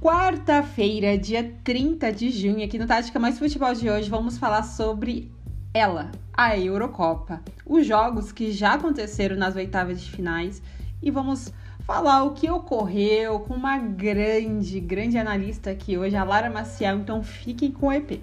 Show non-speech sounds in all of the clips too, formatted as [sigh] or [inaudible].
Quarta-feira, dia 30 de junho, aqui no Tática Mais Futebol de hoje, vamos falar sobre ela, a Eurocopa. Os jogos que já aconteceram nas oitavas de finais e vamos falar o que ocorreu com uma grande, grande analista aqui hoje, a Lara Maciel. Então fiquem com o EP.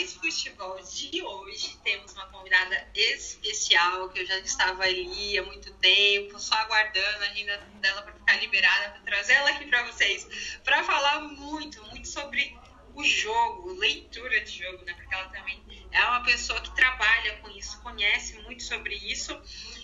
Mais Futebol de hoje temos uma convidada especial que eu já estava ali há muito tempo, só aguardando a agenda dela para ficar liberada para trazer ela aqui para vocês, para falar muito, muito sobre o jogo, leitura de jogo, né? Porque ela também é uma pessoa que trabalha com isso, conhece muito sobre isso.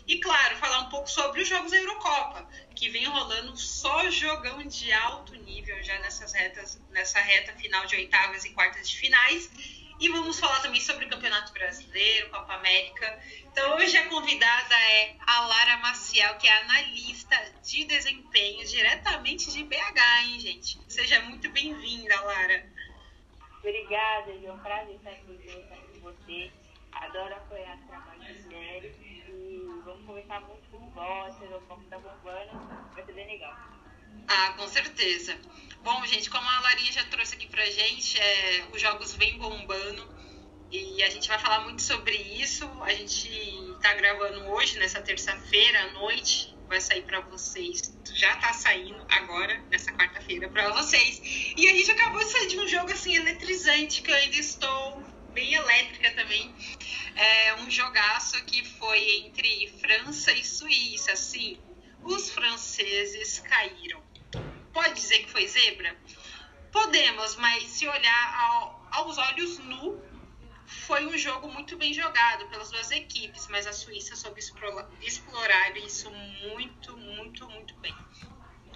E claro, falar um pouco sobre os jogos da Eurocopa, que vem rolando só jogão de alto nível já nessas retas, nessa reta final de oitavas e quartas de finais. E vamos falar também sobre o Campeonato Brasileiro, Copa América. Então hoje a convidada é a Lara Maciel, que é analista de desempenho diretamente de BH, hein, gente? Seja muito bem-vinda, Lara. Obrigada, é um prazer estar aqui com você. Adoro apoiar o trabalho de mulheres e vamos conversar muito com o foco tá bombando, vai ser bem legal. Ah, com certeza. Bom, gente, como a Larinha já trouxe aqui pra gente, é, os jogos vêm bombando e a gente vai falar muito sobre isso. A gente tá gravando hoje, nessa terça-feira à noite, vai sair para vocês. Já tá saindo agora, nessa quarta-feira, para vocês. E a gente acabou de sair de um jogo assim eletrizante que eu ainda estou bem elétrica também. É um jogaço que foi entre França e Suíça. Assim, os franceses caíram. Pode dizer que foi zebra? Podemos, mas se olhar ao, aos olhos nu, foi um jogo muito bem jogado pelas duas equipes, mas a Suíça soube explorar isso muito, muito, muito bem.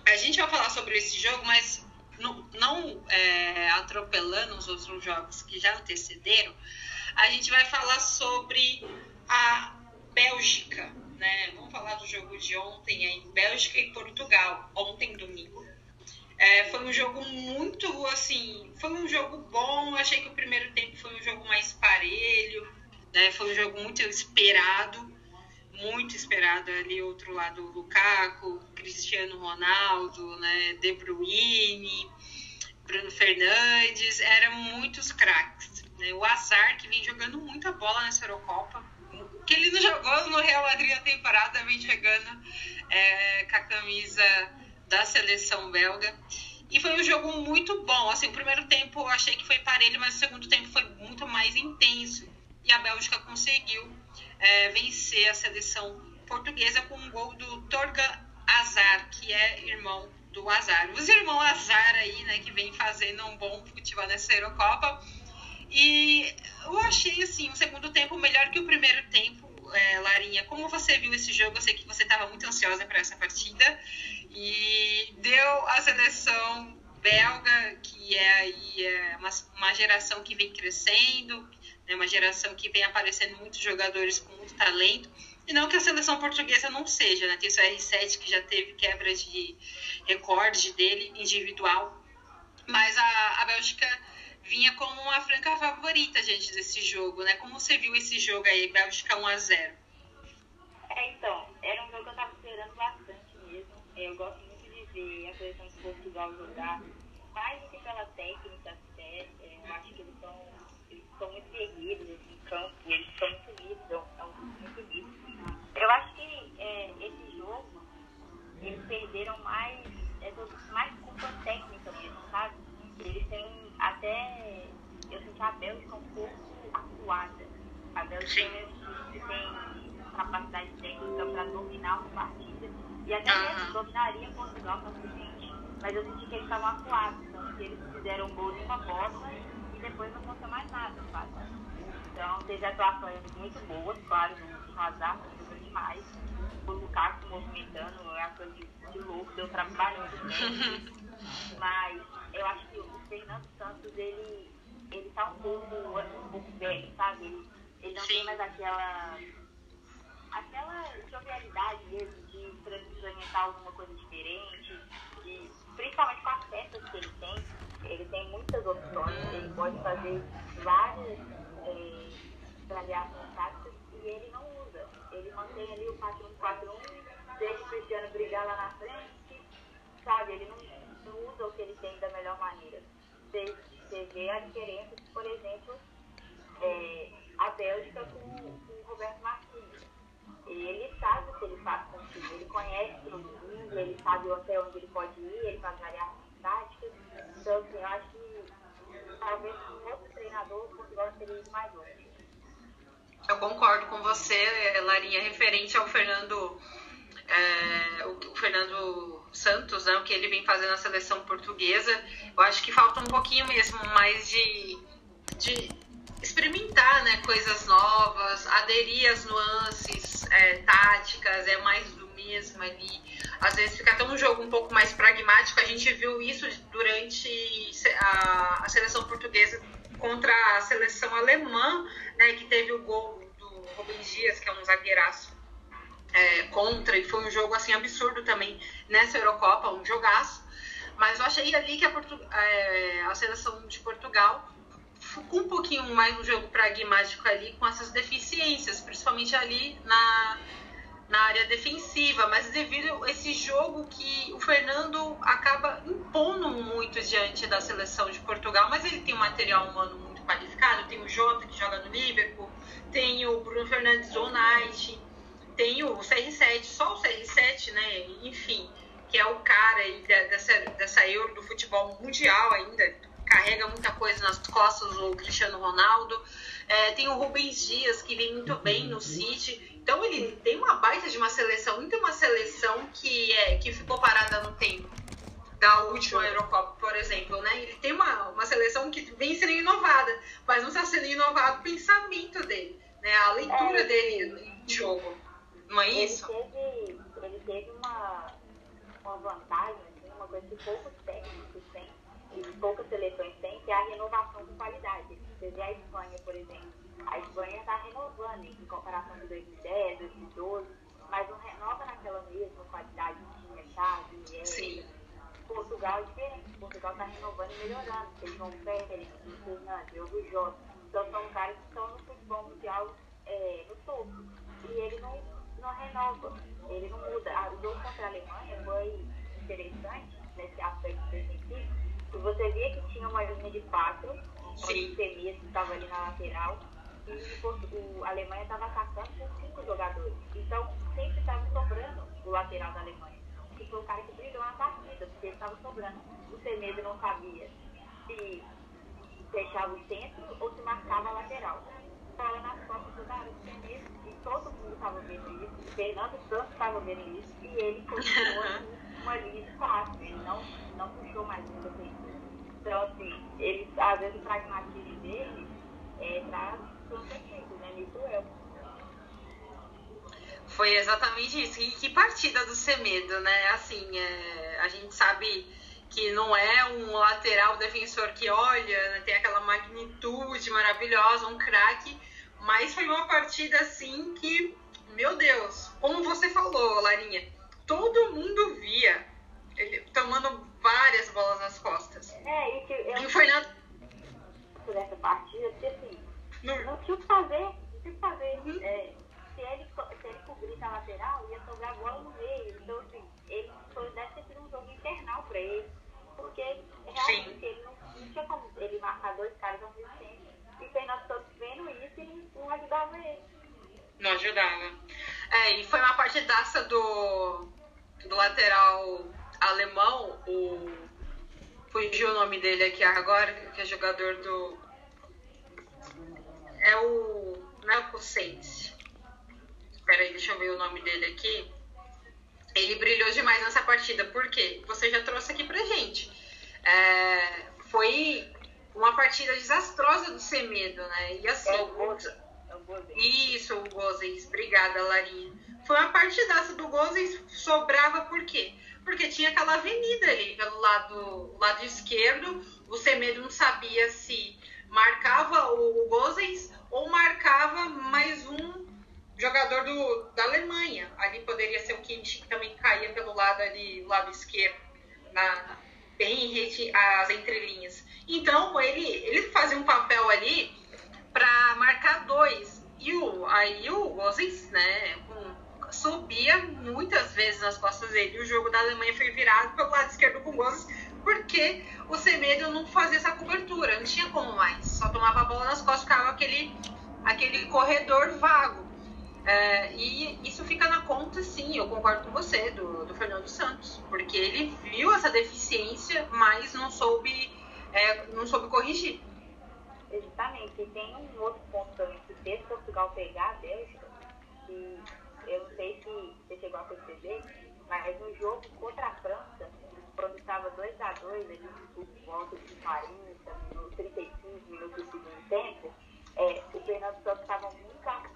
A gente vai falar sobre esse jogo, mas não, não é, atropelando os outros jogos que já antecederam, a gente vai falar sobre a Bélgica, né? Vamos falar do jogo de ontem aí, Bélgica e Portugal, ontem domingo. É, foi um jogo muito, assim, foi um jogo bom. Achei que o primeiro tempo foi um jogo mais parelho, né? Foi um jogo muito esperado, muito esperado ali. Outro lado, Lukaku, Cristiano Ronaldo, né? De Bruyne, Bruno Fernandes, eram muitos craques. Né? O Azar, que vem jogando muita bola nessa Eurocopa, o que ele não jogou no Real Madrid a temporada, vem jogando é, com a camisa da seleção belga. E foi um jogo muito bom. Assim, o primeiro tempo eu achei que foi parelho, mas o segundo tempo foi muito mais intenso. E a Bélgica conseguiu é, vencer a seleção portuguesa com um gol do Torgan Azar, que é irmão do Azar. Os irmãos Azar aí, né, que vem fazendo um bom futebol nessa Eurocopa. E eu achei, assim, o segundo tempo melhor que o primeiro tempo, é, Larinha. Como você viu esse jogo? Eu sei que você estava muito ansiosa para essa partida e deu a seleção belga, que é aí é uma, uma geração que vem crescendo, né, uma geração que vem aparecendo muitos jogadores com muito talento. E não que a seleção portuguesa não seja, né? Tem o R7 que já teve quebra de recorde dele individual. Mas a, a Bélgica vinha como uma franca favorita, gente, desse jogo, né? Como você viu esse jogo aí, Bélgica 1 a 0 É, então, era um jogo que eu tava esperando bastante. Eu gosto muito de ver a seleção de Portugal jogar, mais do que pela técnica até. É, eu acho que eles são, eles são muito guerreiros assim, em campo, eles são muito é um muito lindo. Eu acho que é, esse jogo, eles perderam mais, é, mais culpa técnica mesmo, sabe? Eles têm até, eu senti a Bélgica um pouco acuada. A Bélgica tem capacidade técnica para dominar uma partida e até mesmo dominaria Portugal facilmente. Mas eu senti que eles estavam acuados, então que eles fizeram um gol de uma bola e depois não aconteceu mais nada, sabe? Então teve atuações muito boas, claro, no Hazard jogou demais. O Lukaku movimentando, é uma coisa de, de louco, deu trabalho também. [laughs] Mas eu acho que o Fernando Santos, ele, ele tá um pouco, um pouco velho, sabe? Ele, ele não Sim. tem mais aquela aquela jovialidade mesmo de experimentar alguma coisa diferente, principalmente com as peças que ele tem, ele tem muitas opções. Ele pode fazer várias é, táticas e ele não usa. Ele mantém ali o 4-1-4-1, deixa o Cristiano brigar lá na frente, sabe? Ele não, não usa o que ele tem da melhor maneira. Você, você vê a diferença, por exemplo, é, a Bélgica com, com o Roberto Martins. Ele sabe o que ele faz com o time, ele conhece todo mundo, ele sabe até onde ele pode ir, ele faz variações táticas. Então, assim, eu acho que talvez com outro treinador o Portugal teria mais longe. Eu concordo com você, Larinha, referente ao Fernando, é, o, o, Fernando Santos, né, o que ele vem fazendo na seleção portuguesa. Eu acho que falta um pouquinho mesmo mais de, de experimentar né, coisas novas, aderir às nuances é, táticas, é mais do mesmo ali. Às vezes fica até um jogo um pouco mais pragmático. A gente viu isso durante a, a seleção portuguesa contra a seleção alemã, né, que teve o gol do Rubem Dias, que é um zagueiraço é, contra, e foi um jogo assim absurdo também nessa Eurocopa, um jogaço. Mas eu achei ali que a, Portu é, a seleção de Portugal um pouquinho mais no jogo pragmático ali, com essas deficiências, principalmente ali na, na área defensiva, mas devido a esse jogo que o Fernando acaba impondo muito diante da seleção de Portugal, mas ele tem um material humano muito qualificado, tem o Jota que joga no Liverpool, tem o Bruno Fernandes Night, tem o CR7, só o CR7, né? Enfim, que é o cara dessa, dessa Euro do futebol mundial ainda, carrega muita coisa nas costas o Cristiano Ronaldo. É, tem o Rubens Dias, que vem muito bem no City. Então ele tem uma baita de uma seleção, não tem uma seleção que, é, que ficou parada no tempo. Da última Eurocopa, por exemplo, né? Ele tem uma, uma seleção que vem sendo inovada, mas não está sendo inovado o pensamento dele, né? A leitura é, dele de jogo. Não é isso? Ele teve, ele teve uma, uma vantagem, assim, uma coisa que poucos têm e poucas seleções têm, que é a renovação de qualidade. Você vê a Espanha, por exemplo. A Espanha está renovando em comparação com 2010, 2012, mas não renova naquela mesma qualidade que tinha, sabe? Sim. Portugal é diferente. Portugal está renovando e melhorando. Eles vão Félix, o Fernandes, o Jota. Então são caras que estão no futebol mundial é, no topo. E ele não, não renova, ele não muda. Ah, o jogo contra a Alemanha foi interessante nesse aspecto defensivo e você via que tinha uma linha de quatro, onde o Semir estava ali na lateral, e o, a Alemanha estava atacando com cinco jogadores. Então, sempre estava sobrando o lateral da Alemanha. Que foi o cara que brilhou na partida, porque ele estava sobrando. O Semedo não sabia se fechava o centro ou se marcava a lateral. Bola nas costas do garoto Semedo, e todo mundo estava vendo isso. Fernando Santos estava vendo isso, e ele continuou [laughs] uma linha de quatro. Ele não, não puxou mais um defensor. Então, assim, ele, às vezes o pragmatismo dele é, traz consequências, né? Me doeu. Foi exatamente isso. E que partida do Semedo, né? Assim, é, a gente sabe que não é um lateral defensor que olha, né, tem aquela magnitude maravilhosa, um craque, mas foi uma partida assim que, meu Deus, como você falou, Larinha, todo mundo via ele tomando várias bolas nas costas. É, e que eu o Fernando. Dessa partida, porque assim, não, não tinha o que fazer, não tinha o que fazer. Uhum. É, se, ele, se ele cobrisse a lateral, ia sobrar a bola no meio. Então, assim, ele foi, deve ter sido um jogo infernal pra ele. Porque realmente Sim. ele não, não, tinha como ele marcar dois caras ao mesmo tempo. E o Fernando Santos vendo isso e não ajudava ele. Não ajudava. É, e foi uma partidaça do, do lateral alemão, o. Fugiu o nome dele aqui agora, que é jogador do. É o. Não é o Cosense. Peraí, deixa eu ver o nome dele aqui. Ele brilhou demais nessa partida, porque você já trouxe aqui pra gente. É, foi uma partida desastrosa do Semedo, né? E assim. Isso, o Gozens. Obrigada, Larinha. Foi uma partidaça do Gozens, sobrava por quê? porque tinha aquela avenida ali pelo lado, lado esquerdo. O Semedo não sabia se marcava o, Gozens ou marcava mais um jogador do, da Alemanha. Ali poderia ser o Kimmich, que também caía pelo lado ali, lado esquerdo, na, bem as entrelinhas. Então, ele, ele fazia um papel ali para marcar dois. O, aí o Gozens, né, subia muitas vezes nas costas dele. O jogo da Alemanha foi virado pelo lado esquerdo com o Gozens, porque o Semedo não fazia essa cobertura, não tinha como mais. Só tomava a bola nas costas, ficava aquele, aquele corredor vago. É, e isso fica na conta, sim, eu concordo com você, do, do Fernando Santos, porque ele viu essa deficiência, mas não soube, é, não soube corrigir. Exatamente, e tem um outro ponto também, fez Portugal pegar a Bélgica, que eu não sei se você chegou a perceber, mas no jogo contra a França, quando estava 2x2, ali por volta de 40 minutos, 35 minutos do segundo tempo, é, o Fernando Santos estava muito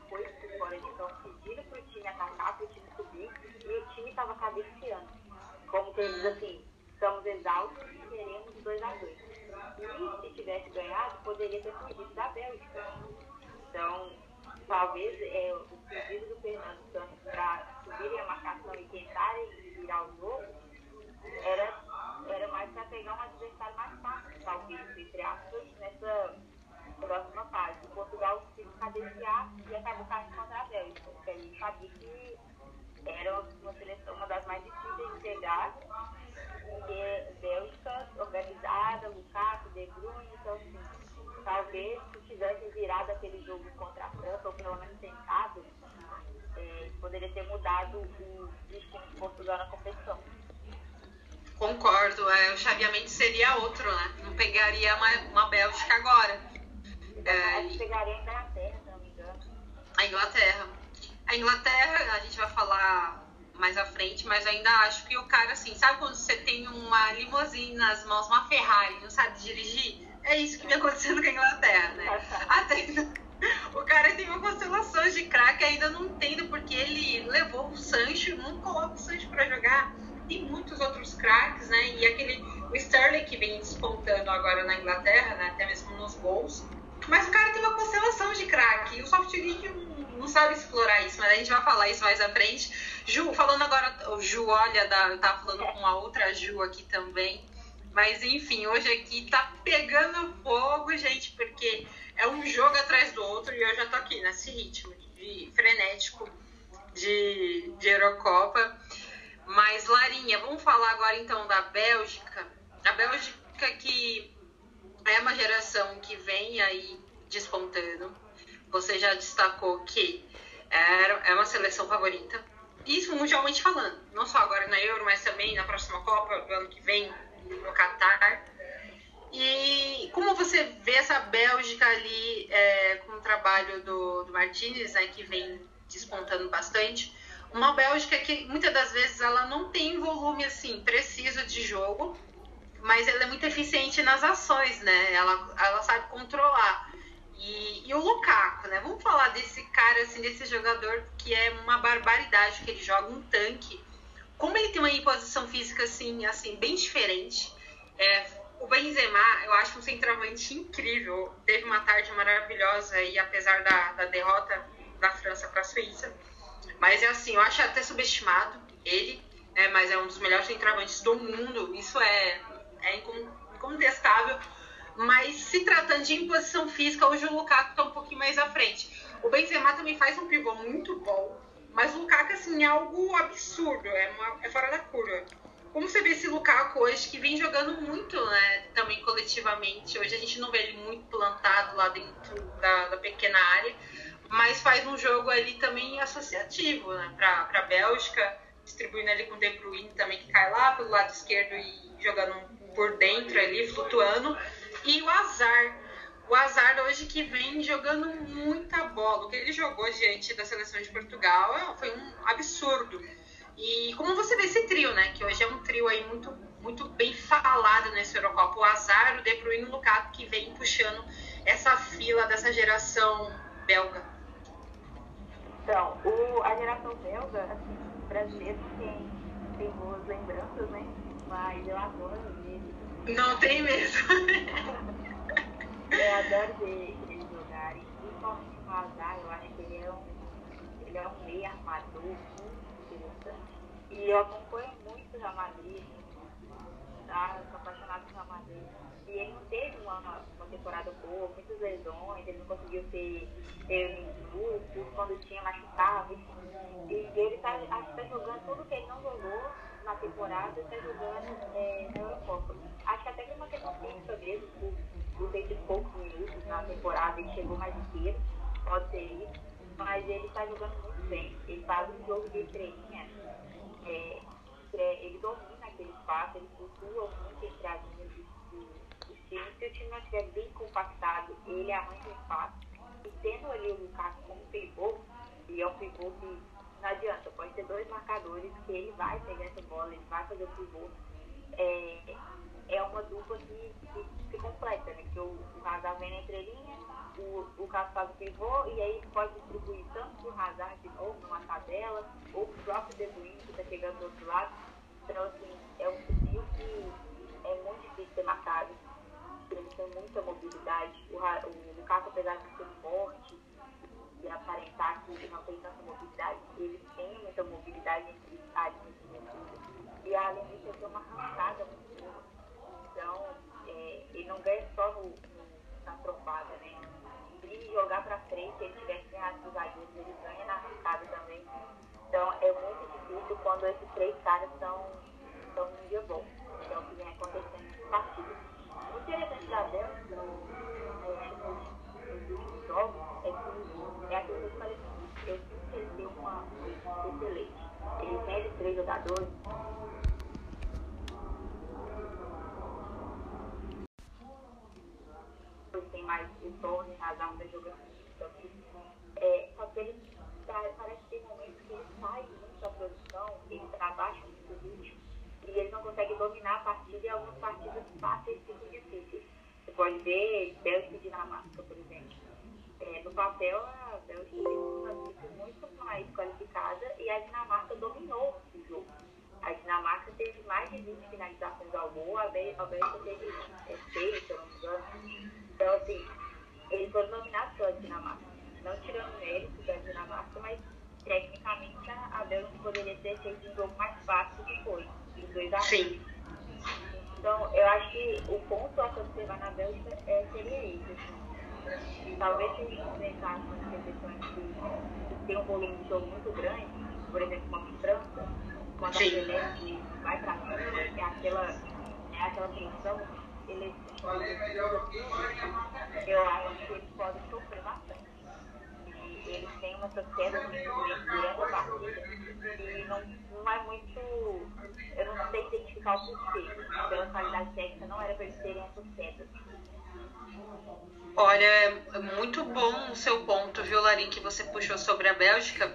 por fora de campo, pedindo para o time atacar, para o time subir, e o time estava cabeceando. Como que eles assim, estamos exaustos e queremos 2x2. E se tivesse ganhado, poderia ter fugido da Bélgica. Então, talvez é, o pedido do Fernando Santos para subirem a marcação e tentarem virar o jogo era, era mais para pegar um adversário mais fácil, talvez, entre aspas, nessa próxima fase. O Portugal se cadenciar e acabou caindo contra a Bélgica, porque a gente sabia que era uma seleção, uma das mais difíceis de pegar, porque Bélgica organizada, Lukaku, De Bruyne, então assim, talvez se tivesse virado aquele jogo contra a França, ou pelo menos tentado, é, poderia ter mudado o destino de Portugal na competição. Concordo, é, o chaveamento seria outro, né? Não pegaria uma, uma Bélgica agora. É, pegaria a Inglaterra, se não me engano. A Inglaterra. A Inglaterra, a gente vai falar mais à frente, mas ainda acho que o cara, assim, sabe quando você tem uma limousine nas mãos, uma Ferrari, não sabe dirigir? É isso que vem acontecendo com a Inglaterra, né? Até o cara tem uma constelação de craque, ainda não entendo porque ele levou o Sancho, não coloca o Sancho para jogar. Tem muitos outros craques, né? E aquele o Sterling que vem despontando agora na Inglaterra, né? até mesmo nos gols. Mas o cara tem uma constelação de craque. O Soft League não, não, sabe explorar isso, mas a gente vai falar isso mais à frente. Ju, falando agora, o Ju, olha, da, tava falando com uma outra Ju aqui também. Mas enfim, hoje aqui tá pegando fogo, gente, porque é um jogo atrás do outro e eu já tô aqui nesse ritmo de frenético de, de Eurocopa. Mas, Larinha, vamos falar agora então da Bélgica. A Bélgica que é uma geração que vem aí despontando. Você já destacou que é, é uma seleção favorita. Isso mundialmente falando. Não só agora na Euro, mas também na próxima Copa, ano que vem, no Catar. E como você vê essa Bélgica ali é, com o trabalho do, do Martinez, né, que vem despontando bastante. Uma Bélgica que muitas das vezes ela não tem volume assim preciso de jogo, mas ela é muito eficiente nas ações, né? Ela, ela sabe controlar. E, e, o Lukaku, né? Vamos falar desse cara, assim, desse jogador que é uma barbaridade, que ele joga um tanque. Como ele tem uma imposição física, assim, assim bem diferente. É, o Benzema, eu acho um centroavante incrível. Teve uma tarde maravilhosa e apesar da, da derrota da França para a Suíça. Mas é assim, eu acho até subestimado ele, né? mas é um dos melhores centroavantes do mundo. Isso é é incontestável. Mas se tratando de imposição física, hoje o Lukaku está um pouquinho mais à frente. O Benzema também faz um pivô muito bom, mas Lukaku assim, é algo absurdo, é, uma, é fora da curva. Como você vê esse Lukaku hoje, que vem jogando muito né, também coletivamente. Hoje a gente não vê ele muito plantado lá dentro da, da pequena área, mas faz um jogo ali também associativo né, para a Bélgica, distribuindo ali com o De Bruyne também, que cai lá pelo lado esquerdo e jogando por dentro ali, flutuando. E o Azar. O Azar hoje que vem jogando muita bola. O que ele jogou diante da seleção de Portugal é, foi um absurdo. E como você vê esse trio, né? Que hoje é um trio aí muito, muito bem falado nesse Eurocopa. O Azar, o De Bruyne e o Lukaku que vem puxando essa fila dessa geração belga. Então, o, a geração belga, assim, brasileiro tem, tem boas lembranças, né? Mas eu adoro não tem mesmo. [laughs] eu adoro ver eles jogarem. Principalmente o Azar, eu acho que ele é um, ele é um meio armador muito interessante. E eu acompanho muito o Real Madrid há tá apaixonado pelo Madrid. E ele não teve uma, uma temporada boa, muitas lesões, ele não conseguiu ter, ter minutos, quando tinha machucava. E ele tá, acho que tá jogando tudo que ele não jogou na temporada, está jogando é, na Eurocopa. Acho que até que uma questão física mesmo, por, por poucos minutos na temporada e chegou mais inteiro, pode ser isso. Mas ele está jogando muito bem. Ele faz um jogo de estrelinha, é, é, ele domina aquele espaço, ele flutua muito entre as linhas dos times. Se o time não estiver bem compactado, ele arranca o espaço. E tendo ali o Lucas como pivô, e é um pivô que não adianta, pode ter dois marcadores que ele vai pegar essa bola, ele vai fazer o pivô. É, é uma dupla que, que se completa, né? Que o, o Hazard vem na entrelinha, o, o Caso faz o pivô e aí pode distribuir tanto o Hazard de novo numa tabela, ou para o próprio De que está chegando do outro lado. Então, assim, é um perfil que é muito difícil ser marcado. Ele tem muita mobilidade. O, o Lucas, apesar de ser forte, e aparentar que não tem tanta mobilidade, ele tem muita mobilidade entre as E além disso, ele tem uma arrancada muito não ganha só no, na trompada, né? Se jogar para frente, ele tiver que ganhar os zagueiros, ele ganha na arrancada também. Então, é muito difícil quando esses três caras estão num dia bom. Então, o que vem acontecendo nesse partido. O interessante da Bélgica, é, é que é aquilo que eu falei eu sinto que ele deu uma excelente. Ele tem três jogadores. Tem mais o Tony, Razão da jogando então, é, só que ele parece que tem momentos que ele sai muito da produção, ele trabalha muito ritmo e ele não consegue dominar a partida e algumas partidas fáceis ficam difíceis. Você pode ver Bélgica e Dinamarca, por exemplo é, no papel, a Bélgica tem uma equipe muito mais qualificada e a Dinamarca dominou o jogo. A Dinamarca teve mais de 20 finalizações ao gol, a Bélgica teve é, 6, se eu não me engano. Então, assim, eles foram dominados pela Dinamarca. Não tirando mérito da Dinamarca, mas tecnicamente a Bélgica poderia ter feito um jogo mais fácil do que foi, os dois a Sim. Então, eu acho que o ponto a observar na Bélgica é, seria esse. Assim talvez se a gente enfrentar uma seleções que, tem um volume de jogo muito grande, por exemplo, uma França, quando Sim. a Celeste vai para cima, é aquela, é aquela tensão, eles, eu acho que eles podem sofrer bastante. E eles têm uma queda durante a partida e não, não é muito. Eu não sei identificar o porquê. Pela qualidade técnica, não era para eles terem essas quedas. Olha, é muito bom o seu ponto, viu, Larim, que você puxou sobre a Bélgica.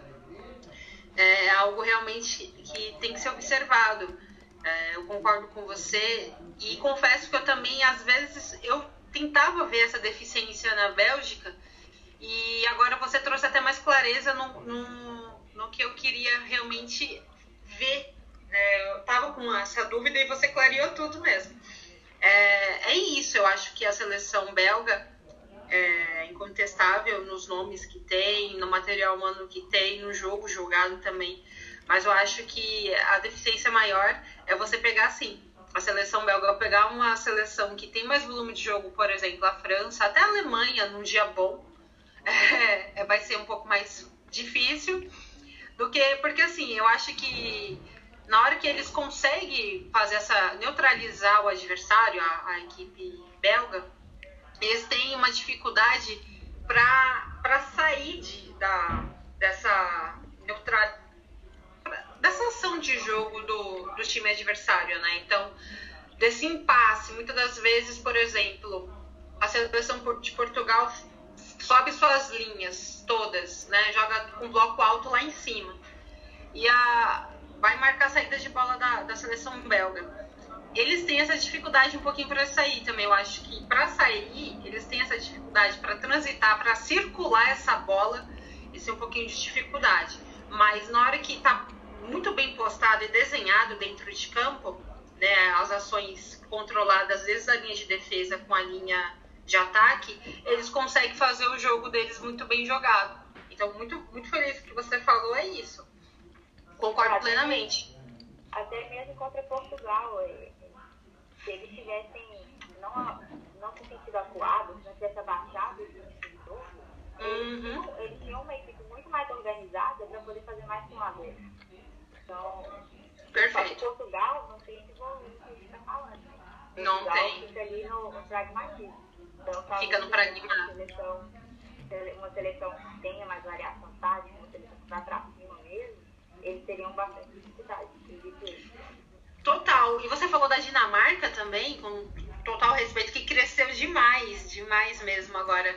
É algo realmente que tem que ser observado. É, eu concordo com você e confesso que eu também, às vezes, eu tentava ver essa deficiência na Bélgica e agora você trouxe até mais clareza no, no, no que eu queria realmente ver. É, eu tava com essa dúvida e você clareou tudo mesmo. É, é isso, eu acho que a seleção belga é incontestável nos nomes que tem, no material humano que tem, no jogo jogado também. Mas eu acho que a deficiência maior é você pegar assim, a seleção belga, pegar uma seleção que tem mais volume de jogo, por exemplo, a França, até a Alemanha, num dia bom, [laughs] é, vai ser um pouco mais difícil do que. Porque assim, eu acho que na hora que eles conseguem fazer essa. neutralizar o adversário, a, a equipe belga, eles têm uma dificuldade para sair de, da, dessa neutral, dessa ação de jogo do, do time adversário, né? Então, desse impasse, muitas das vezes, por exemplo, a seleção de Portugal sobe suas linhas todas, né? Joga com bloco alto lá em cima. E a, vai marcar a saída de bola da, da seleção belga eles têm essa dificuldade um pouquinho para sair também. Eu acho que para sair, eles têm essa dificuldade para transitar, para circular essa bola, isso é um pouquinho de dificuldade. Mas na hora que está muito bem postado e desenhado dentro de campo, né, as ações controladas desde a linha de defesa com a linha de ataque, eles conseguem fazer o jogo deles muito bem jogado. Então, muito, muito feliz que você falou é isso. Concordo até plenamente. Até mesmo contra Portugal, é, se eles tivessem não, não se sentido acuados, não tivessem abaixado o tipo jogo, eles, uhum. tinham, eles tinham uma equipe muito mais organizada para poder fazer mais com a vez. Então, Perfeito. Portugal não tem esse volume que a gente está falando. Né? Não Portugal tem. fica ali no, no pragmatismo. Então, fica no pragmatismo. Uma seleção, uma seleção que tenha mais variação tática, uma seleção que vai para cima mesmo, eles teriam bastante dificuldade, Total. E você falou da Dinamarca também, com total respeito, que cresceu demais, demais mesmo agora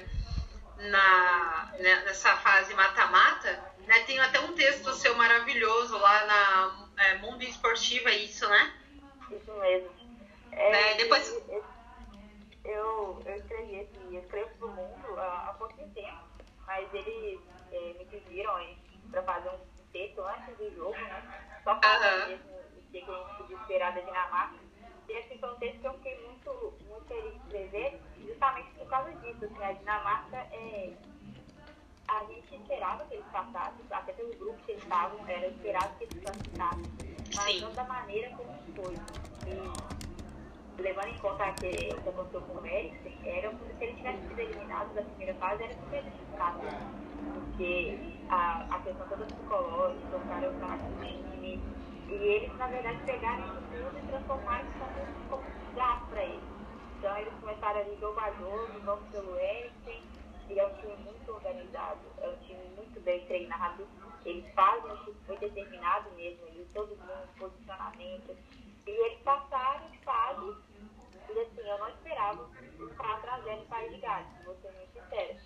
na, né, nessa fase mata-mata. Né? Tem até um texto seu maravilhoso lá na é, Mundo Esportivo, é isso, né? Isso mesmo. É, né? Depois... Eu, eu escrevi esse, eu escrevo pro mundo há, há pouco tempo, mas eles é, me pediram para fazer um texto antes do jogo, né? Só para uhum. o que a gente podia esperar da Dinamarca. E esse foi um texto que eu fiquei muito, muito feliz de escrever, justamente por causa disso. Assim, a Dinamarca é. A gente esperava que eles passassem, até pelo grupo que eles estavam, era esperado que eles passassem, mas Sim. não da maneira como foi. E levando em conta que o que aconteceu com o Eriksen, era se ele tivesse sido eliminado da primeira fase, era super justificado. Porque a, a questão toda psicológica, o cara é o time, e eles, na verdade, pegaram isso tudo e transformaram isso como, um gasto para eles. Então, eles começaram ali jogo a jogo, vamos pelo Eriksen, e é um time muito organizado, é um time muito bem treinado, eles fazem um time muito determinado mesmo, ali, todo mundo, posicionamento, e eles passaram de fase, e assim, eu não esperava ficar trazendo o País de Gales, vou ser muito sincera.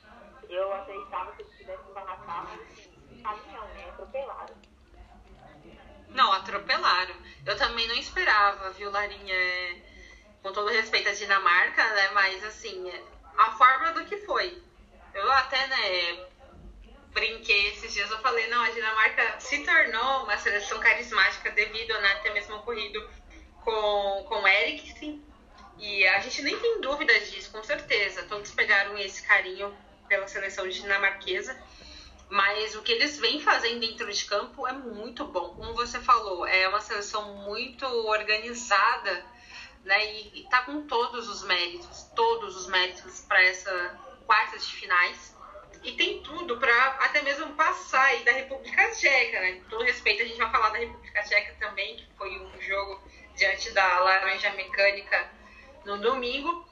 Eu acreditava que eles tivessem barracado, assim, caminhão, né? Atropelaram. Não, atropelaram. Eu também não esperava, viu, Larinha? É, com todo respeito à Dinamarca, né? Mas assim, é, a forma do que foi. Eu até, né, brinquei esses dias, eu falei, não, a Dinamarca se tornou uma seleção carismática devido né, ter mesmo ocorrido com, com Eriksen. E a gente nem tem dúvida disso, com certeza. Todos pegaram esse carinho pela seleção dinamarquesa. Mas o que eles vêm fazendo dentro de campo é muito bom. Como você falou, é uma seleção muito organizada, né? E, está com todos os méritos, todos os méritos para essa quartas de finais. E tem tudo para até mesmo passar aí da República Tcheca, né? Com todo respeito, a gente vai falar da República Tcheca também, que foi um jogo diante da Laranja Mecânica no domingo.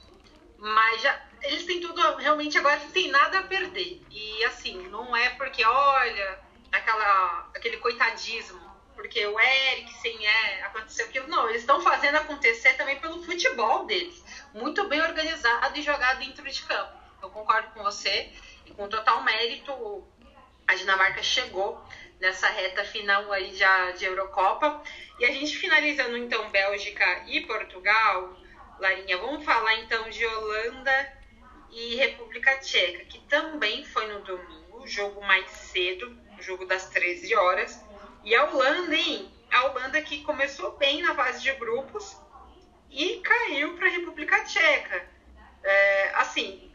Mas já, eles têm tudo, realmente agora tem nada a perder. E assim, não é porque, olha, aquela, aquele coitadismo, porque o Eriksen é, aconteceu aquilo. Não, eles estão fazendo acontecer também pelo futebol deles. Muito bem organizado e jogado dentro de campo. Eu concordo com você e com total mérito a Dinamarca chegou nessa reta final aí já de Eurocopa. E a gente finalizando então Bélgica e Portugal, Vamos falar então de Holanda e República Tcheca, que também foi no domingo, jogo mais cedo, jogo das 13 horas. E a Holanda, hein? A Holanda que começou bem na fase de grupos e caiu para a República Tcheca. É, assim,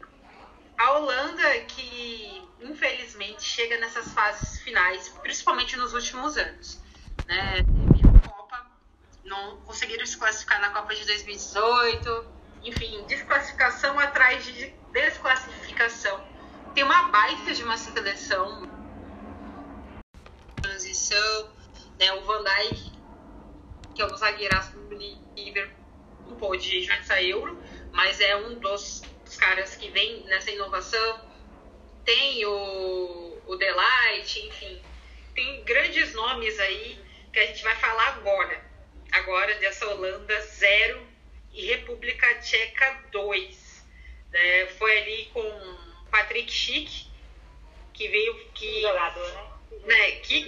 a Holanda que infelizmente chega nessas fases finais, principalmente nos últimos anos. Né? Não conseguiram se classificar na Copa de 2018. Enfim, desclassificação atrás de desclassificação. Tem uma baita de uma seleção. Transição, né? O Van Dijk, que é o zagueiraço do Liverpool, não pôde já essa Euro, mas é um dos, dos caras que vem nessa inovação. Tem o, o Delight, enfim, tem grandes nomes aí que a gente vai falar agora agora dessa Holanda 0 e República Tcheca 2. É, foi ali com Patrick Schick, que veio. Que, jogador, né? né que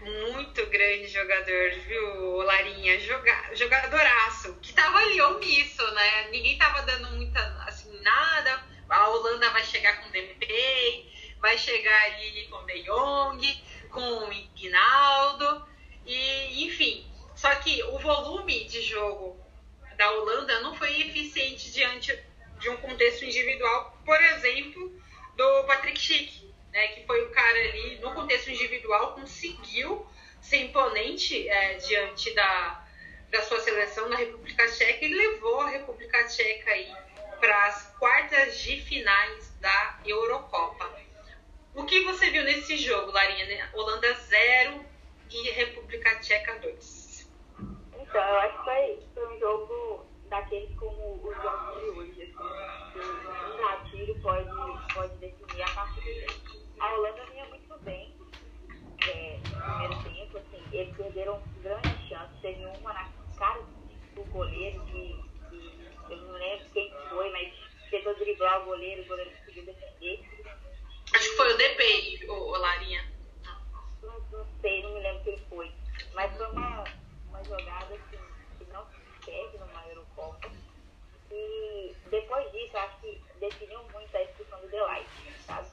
muito grande jogador, viu, Larinha? Joga, jogadoraço, que tava ali omisso, né? Ninguém tava dando muita, assim, nada. A Holanda vai chegar com o Dembele, vai chegar ali com o De Jong, com o Ignaldo, e enfim, só que o volume de jogo da Holanda não foi eficiente diante de um contexto individual, por exemplo, do Patrick Schick, né, que foi o cara ali, no contexto individual, conseguiu ser imponente é, diante da, da sua seleção na República Tcheca e levou a República Tcheca para as quartas de finais da Eurocopa. O que você viu nesse jogo, Larinha? Holanda 0 e República Tcheca 2. Então, eu acho que foi, foi um jogo daqueles como os jogos de hoje, assim, que um gatilho pode, pode definir a partida. A Holanda vinha muito bem é, no primeiro tempo, assim, eles perderam grandes chances, teve uma na cara do goleiro que, que eu não lembro quem foi, mas tentou driblar o goleiro, o goleiro conseguiu defender. Acho que foi o DP, o, o Larinha. Não, não sei, não me lembro quem foi. Mas foi uma jogada assim, que não se perde numa Eurocopa. E depois disso, acho que definiu muito a expulsão do Delight, sabe?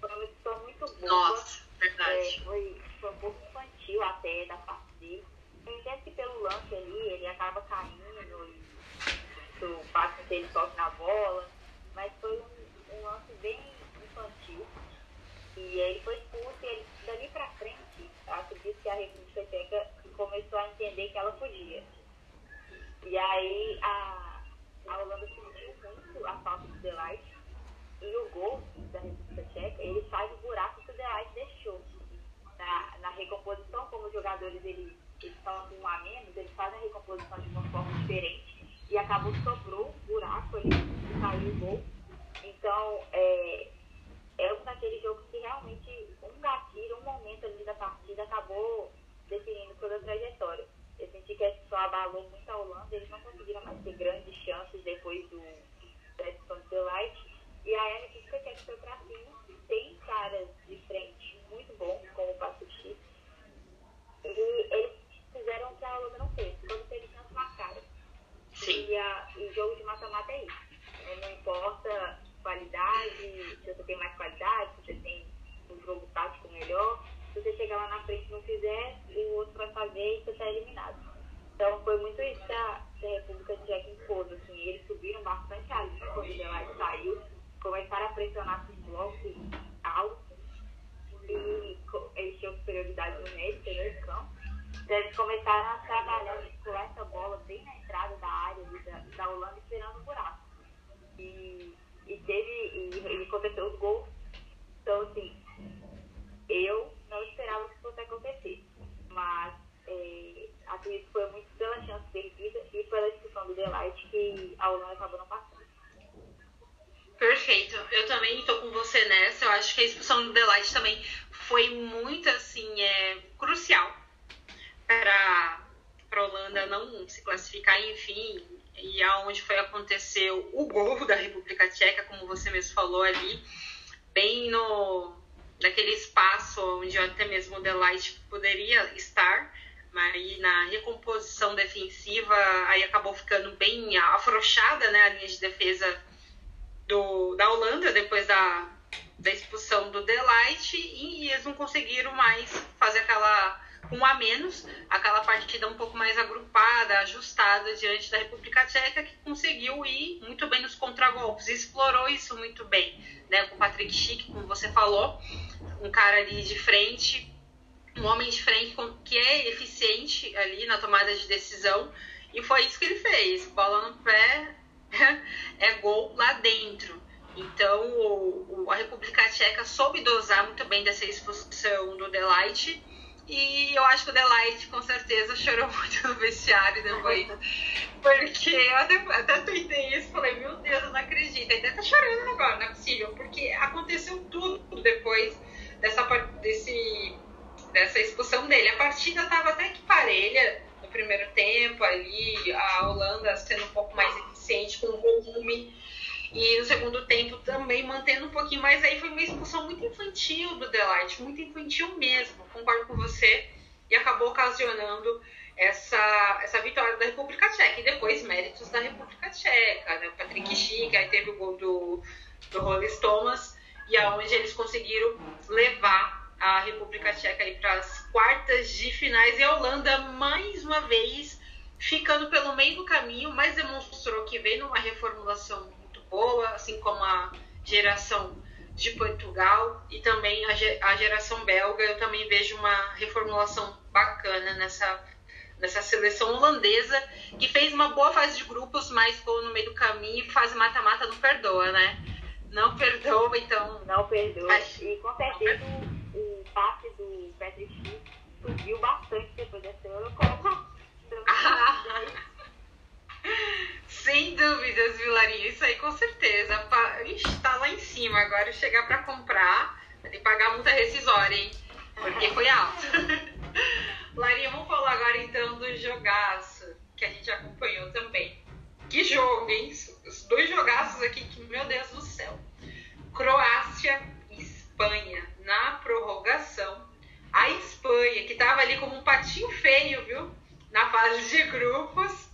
Foi uma expulsão muito boa. Nossa, verdade. É, foi, foi um pouco infantil até da parte dele. Eu entendo que pelo lance ali, ele acaba caindo e o passe dele toque na bola. Mas foi um, um lance bem infantil. E ele foi expulso e ele, dali pra frente, acredito que a República Tcheca começou a entender que ela podia. E aí a, a Holanda sentiu muito a falta do Delight. E o gol da República Tcheca, ele sai do buraco que o Delight deixou. Na, na recomposição, como os jogadores eles, eles com um a menos, eles fazem a recomposição de uma forma diferente. E acabou sobrou um buraco ali e saiu o gol. Então, é, é um daqueles jogos que realmente um gatilho, um momento ali da partida acabou definindo toda a trajetória. Eu senti que só abalou muito a Holanda, eles não conseguiram mais ter grandes chances depois do da do Light. E a Amy que foi pra cima, numa reformulação boa, assim como a geração de Portugal e também a, geração belga. Eu também vejo uma reformulação bacana nessa, nessa seleção holandesa, que fez uma boa fase de grupos, mas ficou no meio do caminho e faz mata-mata não perdoa, né? Não perdoa, então. Não perdoa. Mas... E com certeza o, o passe do Patrick subiu bastante depois dessa Eurocopa. [laughs] Sem dúvidas, Vilarinho. Isso aí com certeza. Ixi, tá lá em cima. Agora chegar pra comprar, vai ter que pagar multa rescisória, hein? Porque foi alto. [laughs] Larinha, vamos falar agora então do jogaço que a gente acompanhou também. Que jogo, hein? Os dois jogaços aqui que, meu Deus do céu. Croácia e Espanha na prorrogação. A Espanha, que tava ali como um patinho feio, viu? Na fase de grupos,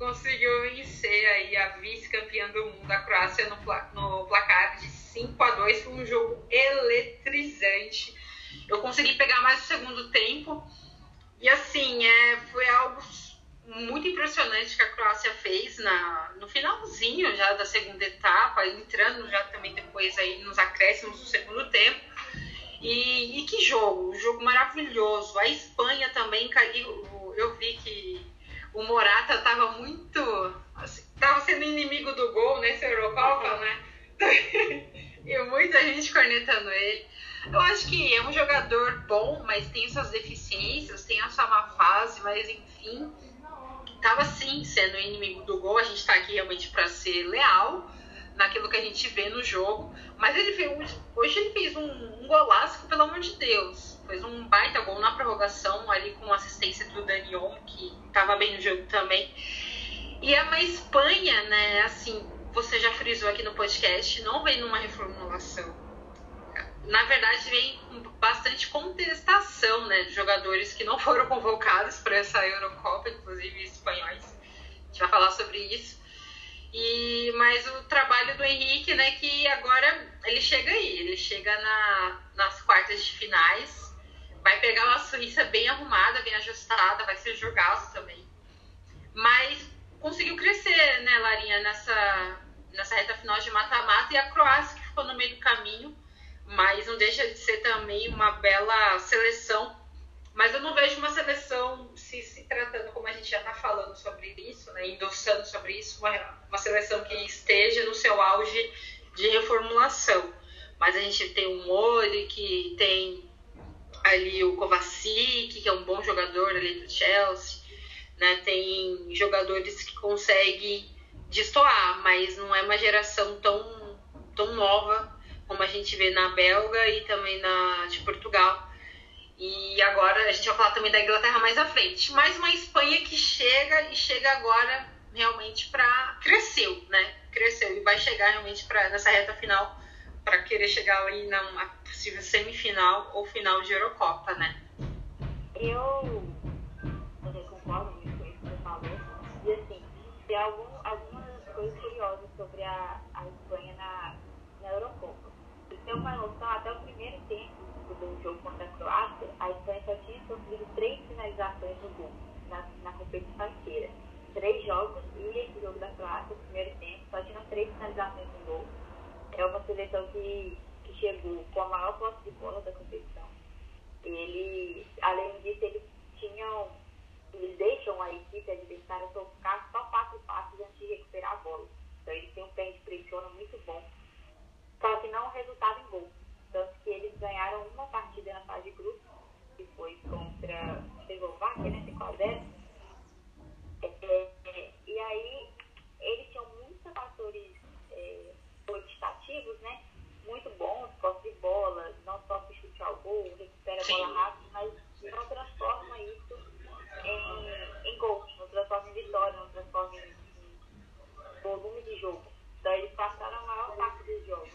conseguiu vencer aí a vice-campeã do mundo, a Croácia, no, no placar de 5 a 2 Foi um jogo eletrizante. Eu consegui pegar mais o segundo tempo. E assim, é, foi algo muito impressionante que a Croácia fez na, no finalzinho já da segunda etapa, entrando já também depois aí nos acréscimos do segundo tempo. E, e que jogo, um jogo maravilhoso. A Espanha também caiu, eu vi que o Morata estava muito. assim, sendo inimigo do gol nessa Eurocopa, né? [laughs] e muita gente cornetando ele. Eu acho que é um jogador bom, mas tem suas deficiências, tem a sua má fase, mas enfim, estava sim sendo inimigo do gol. A gente está aqui realmente para ser leal naquilo que a gente vê no jogo. Mas ele fez, hoje ele fez um, um golaço, pelo amor de Deus. Fez um baita gol na prorrogação, ali com assistência do Daniel, que estava bem no jogo também. E é uma Espanha, né? Assim, você já frisou aqui no podcast, não vem numa reformulação. Na verdade, vem bastante contestação né, de jogadores que não foram convocados para essa Eurocopa, inclusive espanhóis. A gente vai falar sobre isso. E, mas o trabalho do Henrique, né, que agora ele chega aí, ele chega na, nas quartas de finais, vai pegar uma Suíça bem arrumada, bem ajustada, vai ser jogaço também. Mas conseguiu crescer, né, Larinha, nessa, nessa reta final de mata-mata, e a Croácia que ficou no meio do caminho, mas não deixa de ser também uma bela seleção. Mas eu não vejo uma seleção se, se tratando, como a gente já está falando sobre isso, né, endossando sobre isso, uma, uma seleção que esteja no seu auge de reformulação. Mas a gente tem o Mori, que tem ali o Kovacic, que é um bom jogador ali do Chelsea, né? Tem jogadores que conseguem destoar, mas não é uma geração tão, tão nova como a gente vê na Belga e também na de Portugal. E agora a gente vai falar também da Inglaterra mais à frente. Mais uma Espanha que chega e chega agora realmente para cresceu, né? Cresceu e vai chegar realmente para nessa reta final para querer chegar aí na possível semifinal ou final de Eurocopa, né? Eu, concordo muito com isso que você falou. E assim, tem algum, algumas coisas curiosas sobre a, a Espanha na, na Eurocopa. Você tem uma noção, até o primeiro tempo do jogo contra a Croácia, a Espanha só tinha sofrido três finalizações no gol na, na competição inteira três jogos e esse jogo da Croácia, no primeiro tempo, só tinham três finalizações no gol. É uma seleção que, que chegou com a maior posse de bola da competição. Ele, além disso, eles tinham, eles deixam a equipe adversária tocar só quatro passos antes de recuperar a bola. Então eles têm um pé de pressiona muito bom. Só que não resultava em gol. Tanto que eles ganharam uma partida na fase de grupo, que foi contra a Eslováquia, né? 5 a 0 é, e aí, eles tinham muitos fatores é, quantitativos, né? Muito bons, posse de bola, não só se chute ao gol, recupera a bola rápido, mas não transforma isso em, em gol, não transforma em vitória, não transforma em, em volume de jogo. Então, eles passaram a maior parte dos jogos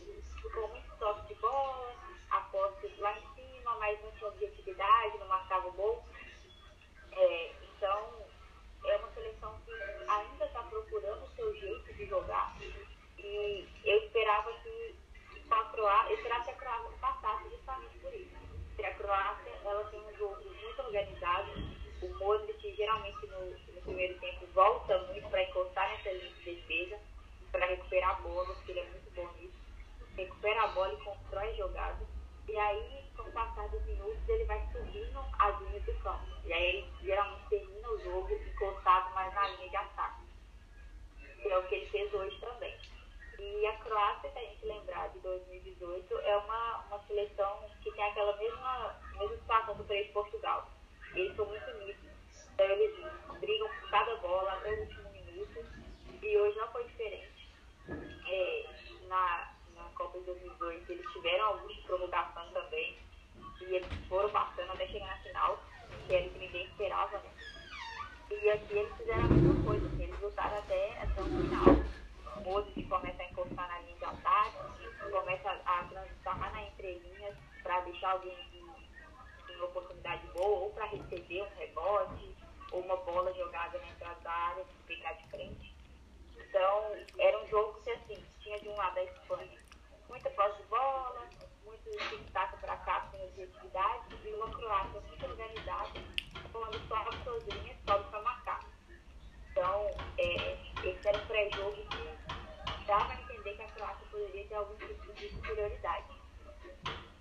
com muito toque de bola, a posse lá em cima, mas não tinha objetividade, não marcava o gol. É, então, é uma seleção que ainda está procurando o seu jeito de jogar. E eu esperava que a Croácia, esperava que a Croácia passasse justamente por isso. Porque a Croácia ela tem um jogo muito organizado. O Modric geralmente no, no primeiro tempo volta muito para encostar nessa linha de defesa, para recuperar a bola, porque ele é muito bom nisso. Recupera a bola e constrói jogadas. E aí, com o passar dos minutos, ele vai subindo as linhas do campo. E aí ele geralmente termina o jogo encostado mais na linha de ataque. que é o que ele fez hoje também. E a Croácia, se a gente lembrar de 2018, é uma, uma seleção que tem aquela mesma, mesma situação do país Portugal. Eles são muito unidos, então eles brigam por cada bola até o último minuto. E hoje não foi diferente. É, na, na Copa de 2002 eles tiveram alguns de prorrogação também. E eles foram passando até chegar na final, que era o que ninguém esperava, né? E aqui eles fizeram a mesma coisa, eles lutaram até, até o final. O Modric começa a encostar na linha de ataque, começa a, transitar na entrelinhas para deixar alguém em, oportunidade boa, ou para receber um rebote, ou uma bola jogada na entrada da área, ficar de frente. Então, era um jogo que, assim, tinha de um lado a Espanha muita posse de bola, muito tic-tac para cá, sem objetividade, e uma Croácia muito organizada, quando sobe sozinha, sobe para marcar. Então, é, esse era um pré-jogo que dava a entender que a Croácia poderia ter algum tipo de superioridade.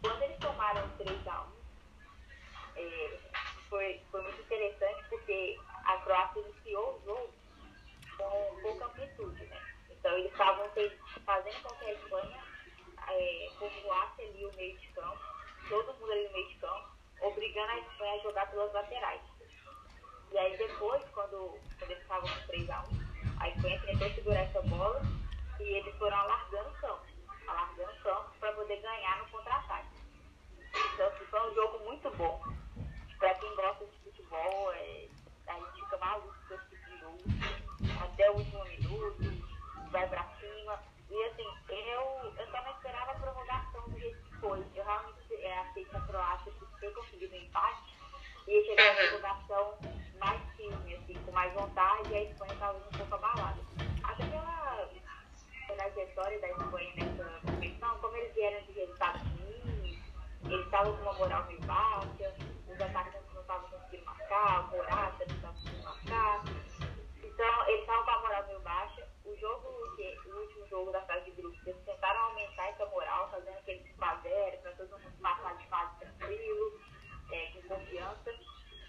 Quando eles tomaram 3 a 1 é, foi, foi muito interessante porque a Croácia iniciou o jogo com pouca amplitude, né? Então eles estavam fazendo com que a Espanha é, povoasse ali o meio de campo, todo mundo ali no meio de campo, obrigando a Espanha a jogar pelas laterais. E aí depois, quando, quando eles estavam com 3x1, a Espanha tentou segurar essa bola e eles foram alargando o campo, alargando o campo para poder ganhar no contra-ataque. Então assim, foi um jogo muito bom. Para quem gosta de futebol, é, a gente fica maluco com esse tipo de jogo. Até o último minuto, vai para cima. E assim, eu, eu só não esperava a prorrogação do jeito que foi. Eu realmente é, achei que a Croácia, ter conseguido um empate, ia chegar a prorrogação mais firme, assim, com mais vontade, e a Espanha talvez um pouco abalada. Até pela, pela trajetória da Espanha nessa competição, como eles vieram de resultados ruins, eles estavam com uma moral meio baixa, os atacantes não estavam conseguindo marcar, o Morata não estava conseguindo marcar. Então, eles estavam com a moral meio baixa. O jogo, o último jogo da fase de grupos, eles tentaram aumentar essa moral, fazendo aquele 5x0 para todo mundo passar de fase tranquilo, é, com confiança.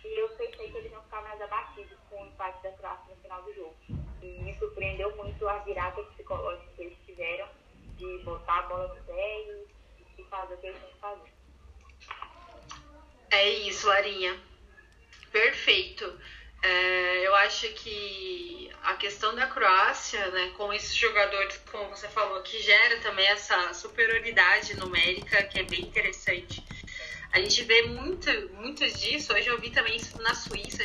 E eu pensei que eles iam ficar mais abatidos com o empate da Croácia final do jogo. E me surpreendeu muito a virada psicológica que eles tiveram de botar a bola no pé e, fazer o que eles têm que fazer. É isso, Larinha. Perfeito. É, eu acho que a questão da Croácia, né, com esses jogadores, como você falou, que gera também essa superioridade numérica, que é bem interessante. A gente vê muito, muito disso. Hoje eu vi também isso na Suíça,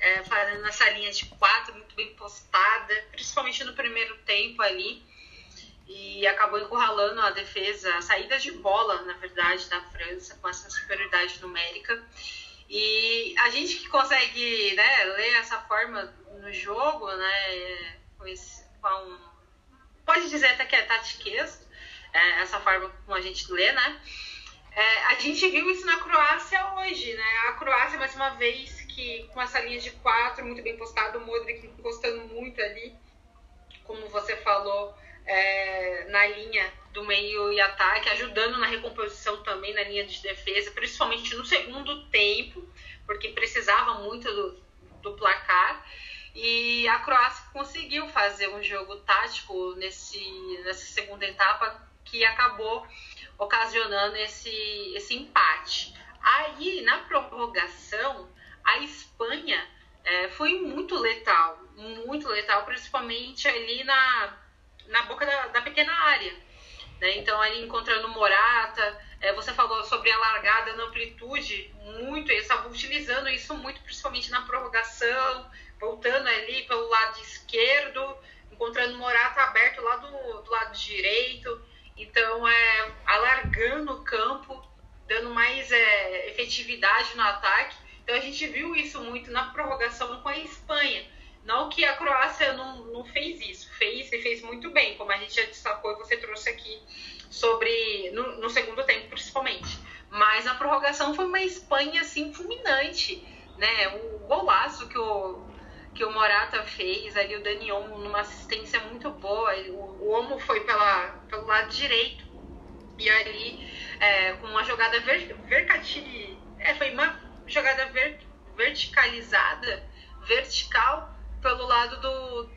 é, fazendo essa linha de quatro, muito bem postada, principalmente no primeiro tempo ali. E acabou encurralando a defesa, a saída de bola, na verdade, da França, com essa superioridade numérica. E a gente que consegue né, ler essa forma no jogo, né, com esse, com, pode dizer até que é tatiquez, é, essa forma como a gente lê, né? É, a gente viu isso na Croácia hoje, né? A Croácia, mais uma vez, que com essa linha de quatro, muito bem postado, o Modric encostando muito ali, como você falou, é, na linha do meio e ataque, ajudando na recomposição também na linha de defesa, principalmente no segundo tempo, porque precisava muito do, do placar. E a Croácia conseguiu fazer um jogo tático nesse, nessa segunda etapa que acabou ocasionando esse, esse empate. Aí, na prorrogação, a Espanha é, foi muito letal, muito letal, principalmente ali na, na boca da, da pequena área. Né? Então, ali encontrando Morata, é, você falou sobre a largada na amplitude, muito, eles estavam utilizando isso muito, principalmente na prorrogação, voltando ali pelo lado esquerdo, encontrando Morata aberto lá do, do lado direito, então, é, alargando o campo, dando mais é, efetividade no ataque. Então, a gente viu isso muito na prorrogação com a Espanha. Não que a Croácia não, não fez isso, fez e fez muito bem, como a gente já destacou e você trouxe aqui sobre no, no, segundo tempo principalmente. Mas a prorrogação foi uma Espanha assim fulminante, né? O golaço que o que o Morata fez ali o Dani Olmo numa assistência muito boa, o, o Olmo foi pela, pelo lado direito e ali é, com uma jogada ver, vercati, é, foi uma jogada ver, verticalizada, vertical pelo lado do,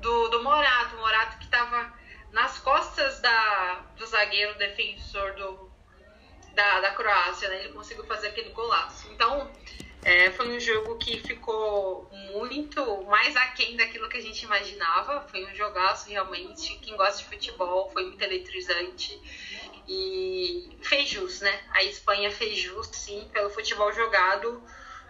do, do Morato. O Morato que estava nas costas da, do zagueiro defensor do, da, da Croácia, né? Ele conseguiu fazer aquele golaço. Então, é, foi um jogo que ficou muito mais aquém daquilo que a gente imaginava. Foi um jogaço realmente. Quem gosta de futebol foi muito eletrizante. E fez jus, né? A Espanha fez jus, sim, pelo futebol jogado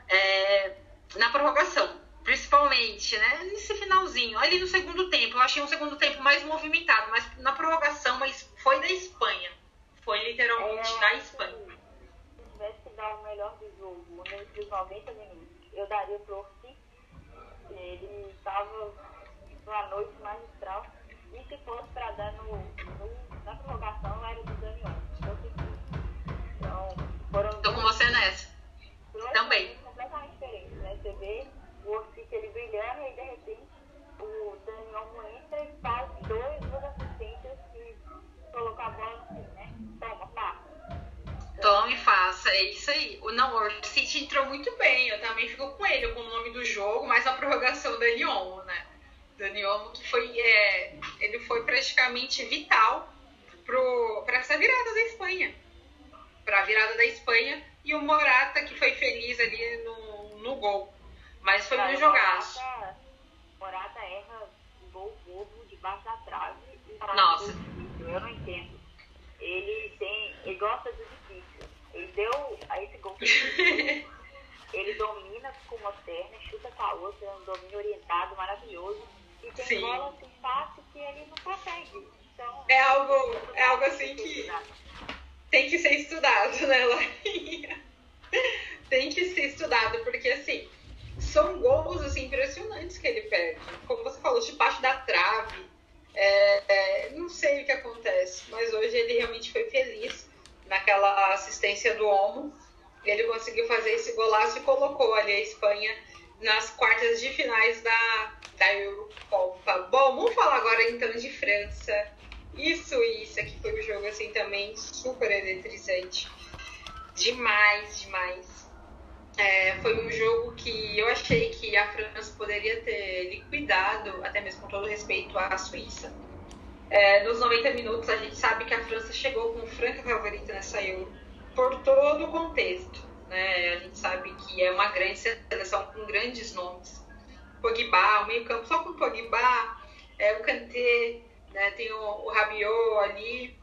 é, na prorrogação. Principalmente, né? Nesse finalzinho, ali no segundo tempo. Eu achei um segundo tempo mais movimentado, mas na prorrogação, mas foi da Espanha. Foi literalmente é, da Espanha. Se tivesse que dar o melhor do jogo nesses 90 minutos, eu daria pro Orsi. Ele estava numa noite magistral. E se fosse para dar no, no, na prorrogação, era do foram. Tô com você nessa. Também. Completamente diferentes, né? Você vê o Orsic ele brilhando e de repente o Daniel entra e faz dois, duas assistências e colocou a bola assim, né? Toma, passa. Tome e faça, é isso aí. O não, o Orsic entrou muito bem, eu também fico com ele com o nome do jogo, mas a prorrogação da Lyon, né? Daniel que foi, é, ele foi praticamente vital para essa virada da Espanha. Para a virada da Espanha e o Morata que foi feliz ali no, no gol. Mas foi um jogaço. Morata, Morata erra gol bobo debaixo da trave. Nossa. Eu não entendo. Ele tem. Ele gosta do difícil. Ele deu a esse gol [laughs] Ele domina com uma perna, chuta com a outra, um domínio orientado, maravilhoso. E tem Sim. bola assim fácil que ele não consegue. Então, é algo, é algo assim que tem que ser estudado, né, Larinha? tem que ser estudado, porque assim, são gols assim, impressionantes que ele perde. Como você falou, debaixo da trave. É, é, não sei o que acontece, mas hoje ele realmente foi feliz naquela assistência do Omo. Ele conseguiu fazer esse golaço e colocou ali a Espanha nas quartas de finais da, da Eurocopa. Bom, vamos falar agora então de França e Suíça, que foi um jogo assim também super eletrizante. Demais, demais. É, foi um jogo que eu achei que a França poderia ter liquidado, até mesmo com todo respeito à Suíça. É, nos 90 minutos, a gente sabe que a França chegou com franca favorita nessa Euro, por todo o contexto. Né? A gente sabe que é uma grande seleção com grandes nomes. Pogba, o meio-campo só com Pogba, é, o Kanté, né? tem o, o Rabiot ali,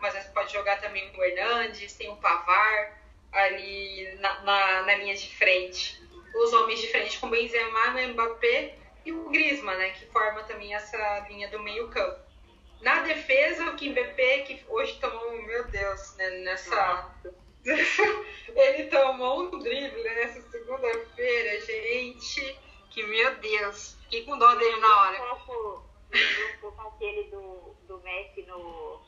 mas você pode jogar também o Hernandes, tem o Pavar ali na, na, na, linha de frente. Os homens de frente com Benzema, Mbappé e o Griezmann, né, que forma também essa linha do meio campo. Na defesa, o Kimpembe, que hoje tomou, meu Deus, né, nessa... [laughs] Ele tomou um drible nessa segunda-feira, gente, que meu Deus, fiquei com dó dele na hora. Um pouco aquele do, do Messi no...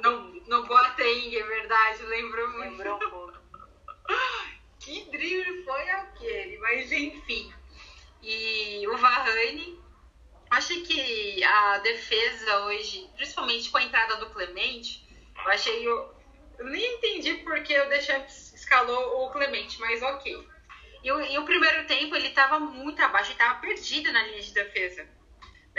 No, no Boateng, é verdade, lembrou muito. Lembrou um pouco. [laughs] que drible foi aquele? Mas enfim. E o Varane, acho que a defesa hoje, principalmente com a entrada do Clemente, eu achei. Eu, eu nem entendi porque o Deschamps escalou o Clemente, mas ok. E o, e o primeiro tempo ele estava muito abaixo, ele estava perdido na linha de defesa.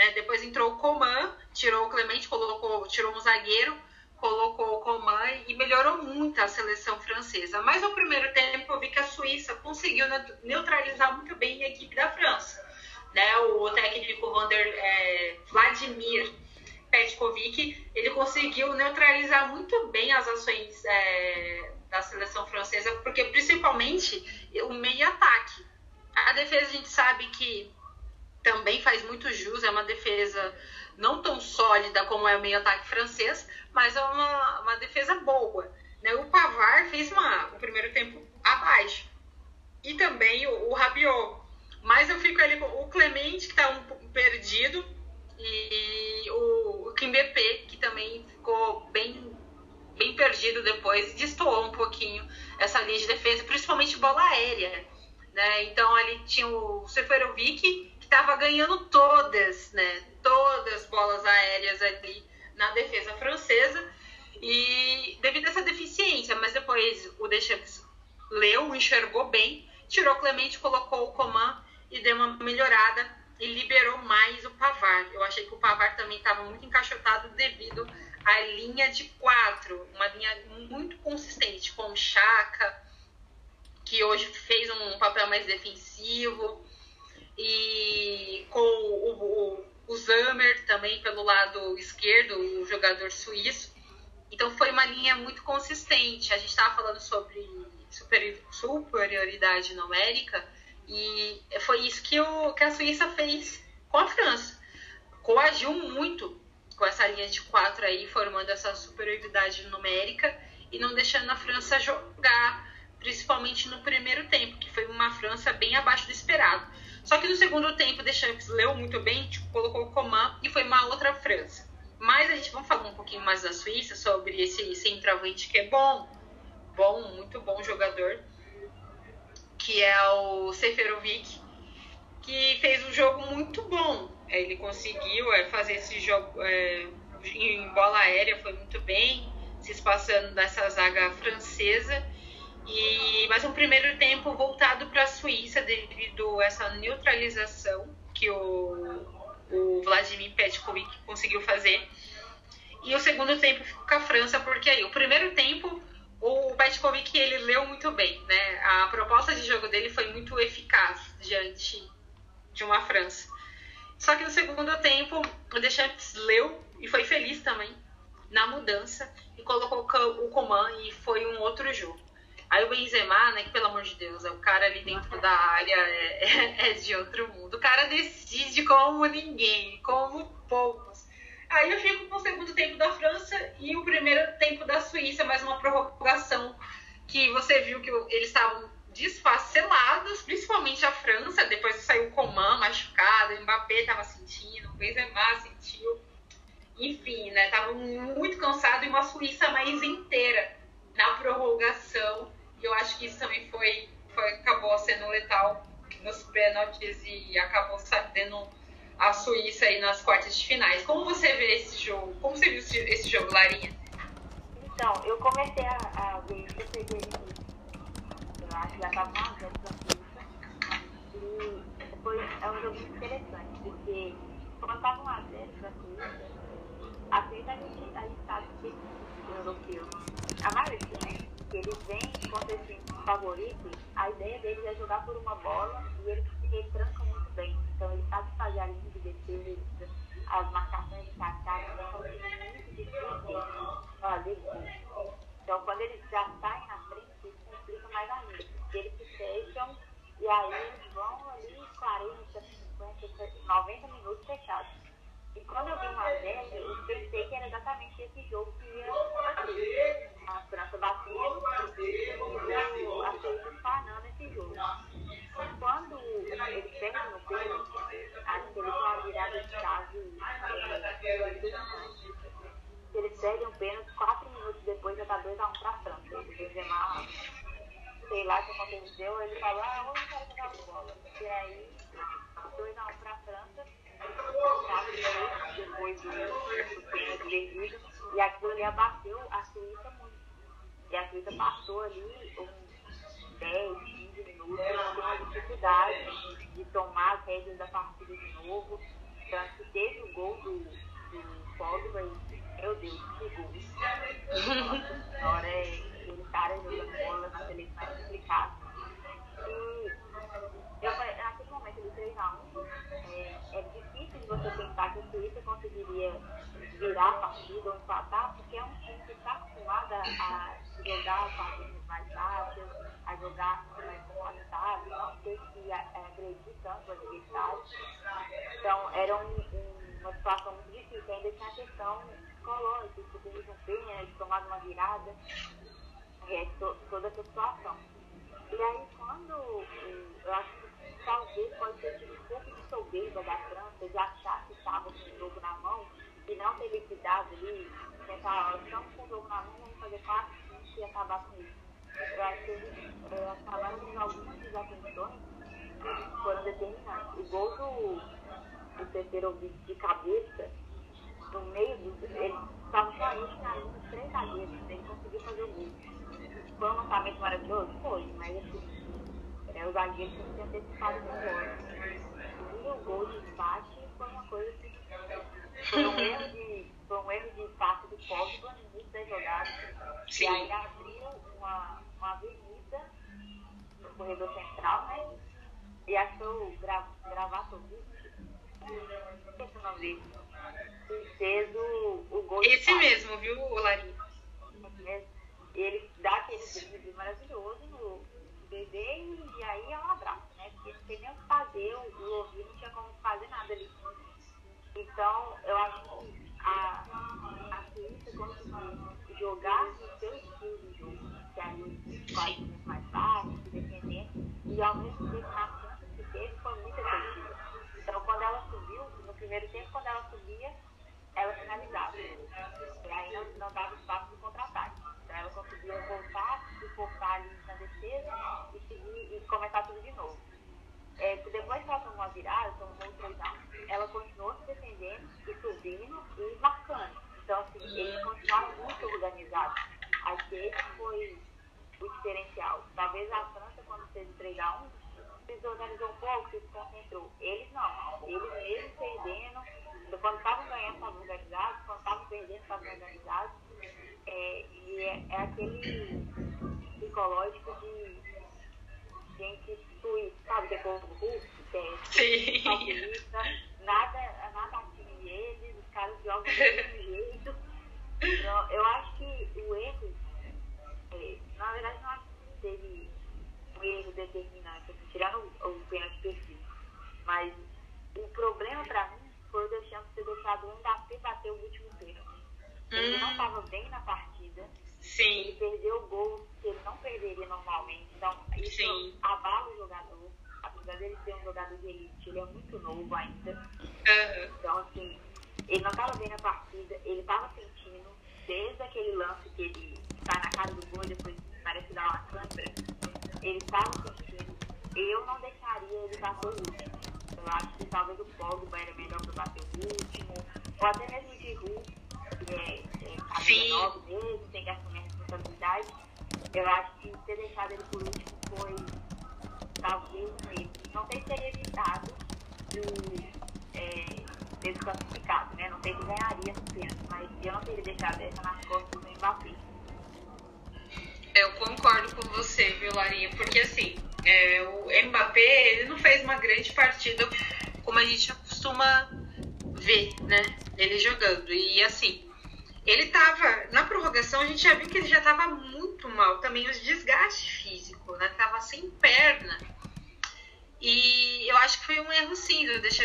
Né? Depois entrou o Coman, tirou o Clemente, colocou, tirou um zagueiro colocou o Coman e melhorou muito a seleção francesa. Mas no primeiro tempo eu vi que a Suíça conseguiu neutralizar muito bem a equipe da França. Né? O técnico Vander, é, Vladimir Petkovic, ele conseguiu neutralizar muito bem as ações é, da seleção francesa, porque principalmente o meio ataque. A defesa a gente sabe que também faz muito jus, é uma defesa não tão sólida como é o meio ataque francês, mas é uma, uma defesa boa. Né? O Pavar fez uma, o primeiro tempo abaixo. E também o, o Rabiot. Mas eu fico ali com o Clemente, que está um perdido, e o, Kimbepé, que também ficou bem, bem perdido depois, destoou um pouquinho essa linha de defesa, principalmente bola aérea. Né? Então ali tinha o Seferovic, estava ganhando todas, né? todas as bolas aéreas ali na defesa francesa e devido a essa deficiência, mas depois o Deschamps leu, enxergou bem, tirou Clemente, colocou o Coman e deu uma melhorada e liberou mais o Pavar. Eu achei que o Pavar também estava muito encaixotado devido à linha de quatro, uma linha muito consistente com o Chaka, que hoje fez um papel mais defensivo, e com o, o, o Zamer também pelo lado esquerdo, o jogador suíço. Então foi uma linha muito consistente. A gente estava falando sobre superioridade numérica e foi isso que, o, que a Suíça fez com a França. Coagiu muito com essa linha de quatro aí, formando essa superioridade numérica e não deixando a França jogar, principalmente no primeiro tempo, que foi uma França bem abaixo do esperado. Só que no segundo tempo, Deschamps leu muito bem, tipo, colocou o Coman e foi uma outra França. Mas a gente vai falar um pouquinho mais da Suíça, sobre esse centroavante que é bom, bom, muito bom jogador, que é o Seferovic, que fez um jogo muito bom. Ele conseguiu é, fazer esse jogo é, em bola aérea, foi muito bem, se espaçando dessa zaga francesa e mais um primeiro tempo voltado para a Suíça devido a essa neutralização que o, o Vladimir Petkovic conseguiu fazer. E o segundo tempo ficou com a França, porque aí o primeiro tempo o Petkovic ele leu muito bem, né? A proposta de jogo dele foi muito eficaz diante de uma França. Só que no segundo tempo o Deschamps leu e foi feliz também na mudança e colocou o Coman e foi um outro jogo. Aí o Benzema, né, que pelo amor de Deus, é o cara ali dentro da área é, [laughs] é, de outro mundo. O cara decide como ninguém, como poucos. Aí eu fico com o segundo tempo da França e o primeiro tempo da Suíça, mais uma prorrogação que você viu que eles estavam desfacelados, principalmente a França, depois saiu o Coman machucado, o Mbappé estava sentindo, o Benzema sentiu. Enfim, né, tava muito cansado e uma Suíça mais inteira na prorrogação e eu acho que isso também foi, foi acabou sendo letal nos pênaltis e acabou sabendo a Suíça aí nas quartas de finais. Como você vê esse jogo? Como você viu esse jogo, Larinha? Então, eu comecei a, a ver, eu peguei eu acho que já estava uma vez da Suíça. E foi, é um jogo muito interessante, porque quando estava 1x0 para a Suíça, a Suíça a gente, a gente sabe que o europeu, a maioria, né? Que eles vêm contra esse favorito, a ideia deles é jogar por uma bola e eles, eles trancam muito bem. Então eles sabem fazer a linha de defesa, as marcações de ataque, então são muito difíceis fazer isso. Então quando eles já saem na frente, isso complica mais ainda, porque eles se fecham e aí eles vão ali 40, 50, 90 minutos fechados. E quando eu vi uma zero, eu pensei que era exatamente esse jogo que ia acontecer. A França batendo e o a Suíça espanando esse jogo. Quando eles perdem no pênalti, acho que eles vão uma virada de chave. Eles perdem o pênalti, quatro minutos depois já tá 2x1 um pra França. O Benzema, sei lá o que aconteceu, ele falou, ah, vamos quero jogar bola. E aí, 2x1 um pra França depois do, pênalti vermelho, e aquilo ali abateu a Suíça muito. E a Suíça passou ali uns 10, 15 minutos, com uma dificuldade de tomar as rédeas da partida de novo. Tanto que teve o gol do, do Pogba e, meu Deus, que gol. Nossa senhora, é, ele cara jogando bola na seleção é complicado. E eu, naquele momento do 3x1, é, é difícil você pensar que o Suíça conseguiria virar a partida ou empatar, porque é um time que está acostumado a jogar partidas mais baixas, a jogar mais confortável, não ter que agredir tanto o adversário. Então, era um, um, uma situação muito difícil. Ainda tinha a questão psicológica, de ter desempenho, né, de tomar uma virada, é, to, toda essa situação. E aí, quando eu acho que talvez pode ter tido um pouco de soberba da França de achar que estava com o jogo na mão e não ter liquidado ali, pensar, estamos com o jogo na mão, vamos fazer 4, 5 e acabar com isso. Eu acho que eles é, acabaram com algumas desatenções que foram determinantes. O gol do, do terceiro de cabeça, no meio do. Ele estava somente na linha de três zagueiros, ele conseguiu fazer o gol. Foi um lançamento maravilhoso? Foi, mas assim é, o zagueiro tem que ter antecipado melhor. E o gol de empate foi uma coisa que foi um erro de, foi um erro de passe do Pogba da jogada. Sim. E aí abriu uma, uma avenida no corredor central, né? E acho que foi o Gra, Gravatovic, esqueci o nome dele, que fez o, o gol Esse mesmo, viu, Larinha? mesmo. Ele dá aquele drible maravilhoso no bebê e, e aí é um abraço, né? Porque não tem nem o que fazer, o, o Lovi não tinha como fazer nada ali. Então, eu acho que a, jogar no seu estilo de jogo, que aí muito mais baixo, defendendo, e ao mesmo tempo na chance que teve foi muito efetiva. Então, quando ela subiu, no primeiro tempo, quando ela subia, ela finalizava. E aí não, não dava espaço de contra-ataque. Então ela conseguia voltar e focar ali na defesa e, seguir, e começar tudo de novo. É, depois que ela tomou a virada, tomou o 3 ela continuou se defendendo e subindo e marcando. Então, assim, eles continuaram muito organizados. Acho que esse foi o diferencial. Talvez a França, quando fez o 3x1, se desorganizou um pouco, se concentrou. Eles não. Eles mesmo perdendo, quando estavam ganhando, estavam organizados, quando estavam perdendo, estavam organizados. É, e é, é aquele psicológico de gente suíça, sabe? Depois do russo, que é calculista, nada, nada atinge eles, caras jogam do mesmo jeito. Então, eu acho que o erro, é, na verdade, não acho que teve um erro determinante, assim, tirando o, o pênalti perfil. Mas o problema pra mim foi o Deschamps ter deixado o Mbappé bater o último pênalti. Ele não Hum, estava bem na partida, ele sim, perdeu gols que ele não perderia normalmente. Então, isso Sim. abala o jogador. Apesar dele ser um jogador de elite, ele é muito novo ainda. aham, Então, assim, ele não estava bem na partida, ele estava sentindo, desde aquele lance que ele sai na cara do gol e depois parece dar uma câmera, ele estava sentindo. Eu não deixaria ele bater o último. Eu acho que talvez o Pogba era melhor para bater o último, ou até mesmo o Giroud, que é, é a nova mesmo, tem que assumir a responsabilidade. Eu acho que ter deixado ele por último foi talvez um erro. Não sei se teria evitado de é, desclassificado, né? Não sei se ganharia no pênalti, mas eu não teria deixado essa nas costas do Mbappé. eu concordo com você, viu, Larinha? Porque assim, é, o Mbappé, ele não fez uma grande partida como a gente costuma ver, né? Ele jogando. E assim, ele tava. Na prorrogação, a gente já viu que ele já tava muito mal. Também os desgastes físico, né? Tava sem perna. E eu acho que foi um erro sim, de deixar,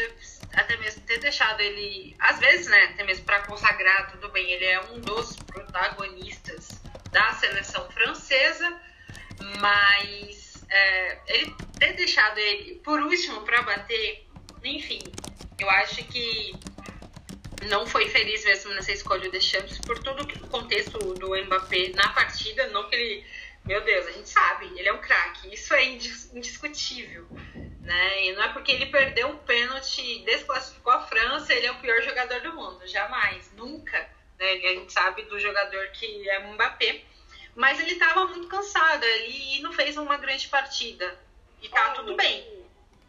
até mesmo ter deixado ele. Às vezes, né? Até mesmo para consagrar, tudo bem. Ele é um dos protagonistas da seleção francesa, mas é, ele ter deixado ele por último para bater, enfim, eu acho que não foi feliz mesmo nessa escolha de Champs por todo o contexto do Mbappé na partida, não que ele, meu Deus, a gente sabe, ele é um craque, isso é indis- indiscutível, né? E não é porque ele perdeu um pênalti e desclassificou a França, ele é o pior jogador do mundo, jamais, nunca, né? A gente sabe do jogador que é Mbappé, mas ele estava muito cansado, ele não fez uma grande partida e tá É, tudo ele- bem.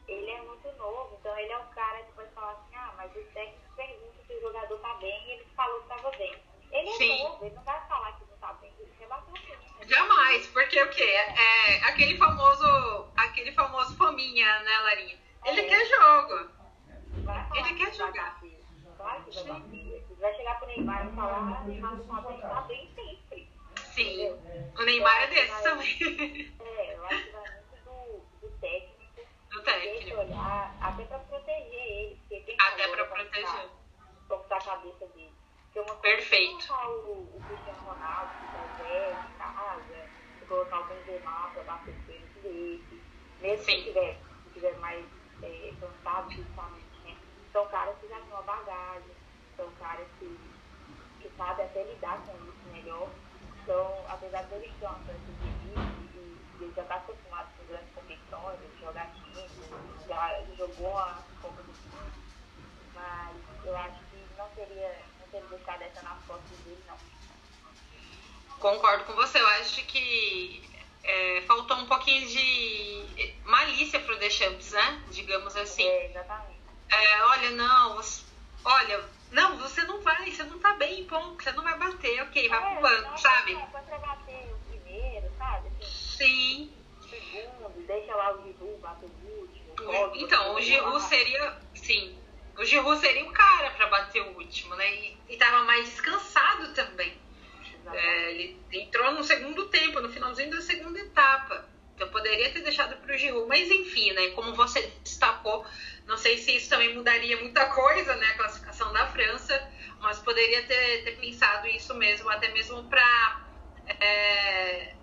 Ele é muito novo, então ele é um cara que pode falar assim, ah, mas o técnico pergunta se o jogador tá bem e ele falou que tava bem. Ele é Sim. novo, ele não vai falar que não tá bem, ele rebateu né? Jamais, porque o quê? É aquele famoso, aquele famoso fominha, né, Larinha? Ele É. quer jogo. Vai Ele que quer vai jogar. Claro que vai vai chegar pro Neymar e falar, ah, Neymar tá bem, tá sempre. Sim. O Neymar é desse também. [laughs] É, eu acho que vai muito do, do técnico. Do técnico. olhar, até pra proteger ele. Até pra pra proteger. Pra ficar a cabeça dele. Porque uma coisa Perfeito. o, o Cristiano Ronaldo, que tá velho, em casa, colocar o Benzema pra bater o pênalti dele. Mesmo Sim. que tiver, se tiver mais é, cansado fisicamente, né? São caras que já têm uma bagagem, são caras que, que sabem até lidar com isso melhor. Então, apesar de eles ter uma chance de elite e ele já está acostumado com grandes competições, de jogar time, já jogou uma Copa do Mundo, mas eu acho que não teria, teria deixado essa nas costas dele, não. Concordo com você. Eu acho que é, faltou um pouquinho de malícia pro Deschamps, né? Digamos assim. É, exatamente. É, olha, não, olha, não, você não vai, você não tá bem, ponto, você não vai bater, ok, vai é, pulando, sabe? É, pra bater o primeiro, sabe? Assim, Sim. Segundo, deixa lá o Giru bater o último. então, o Giru seria, sim, o Giru seria o cara para bater o último, né? E, e tava mais descansado também. É, ele entrou no segundo tempo, no finalzinho da segunda etapa. Então poderia ter deixado para o Giroud, mas enfim, né? Como você destacou, não sei se isso também mudaria muita coisa, né? A classificação da França, mas poderia ter, ter pensado isso mesmo, até mesmo para é,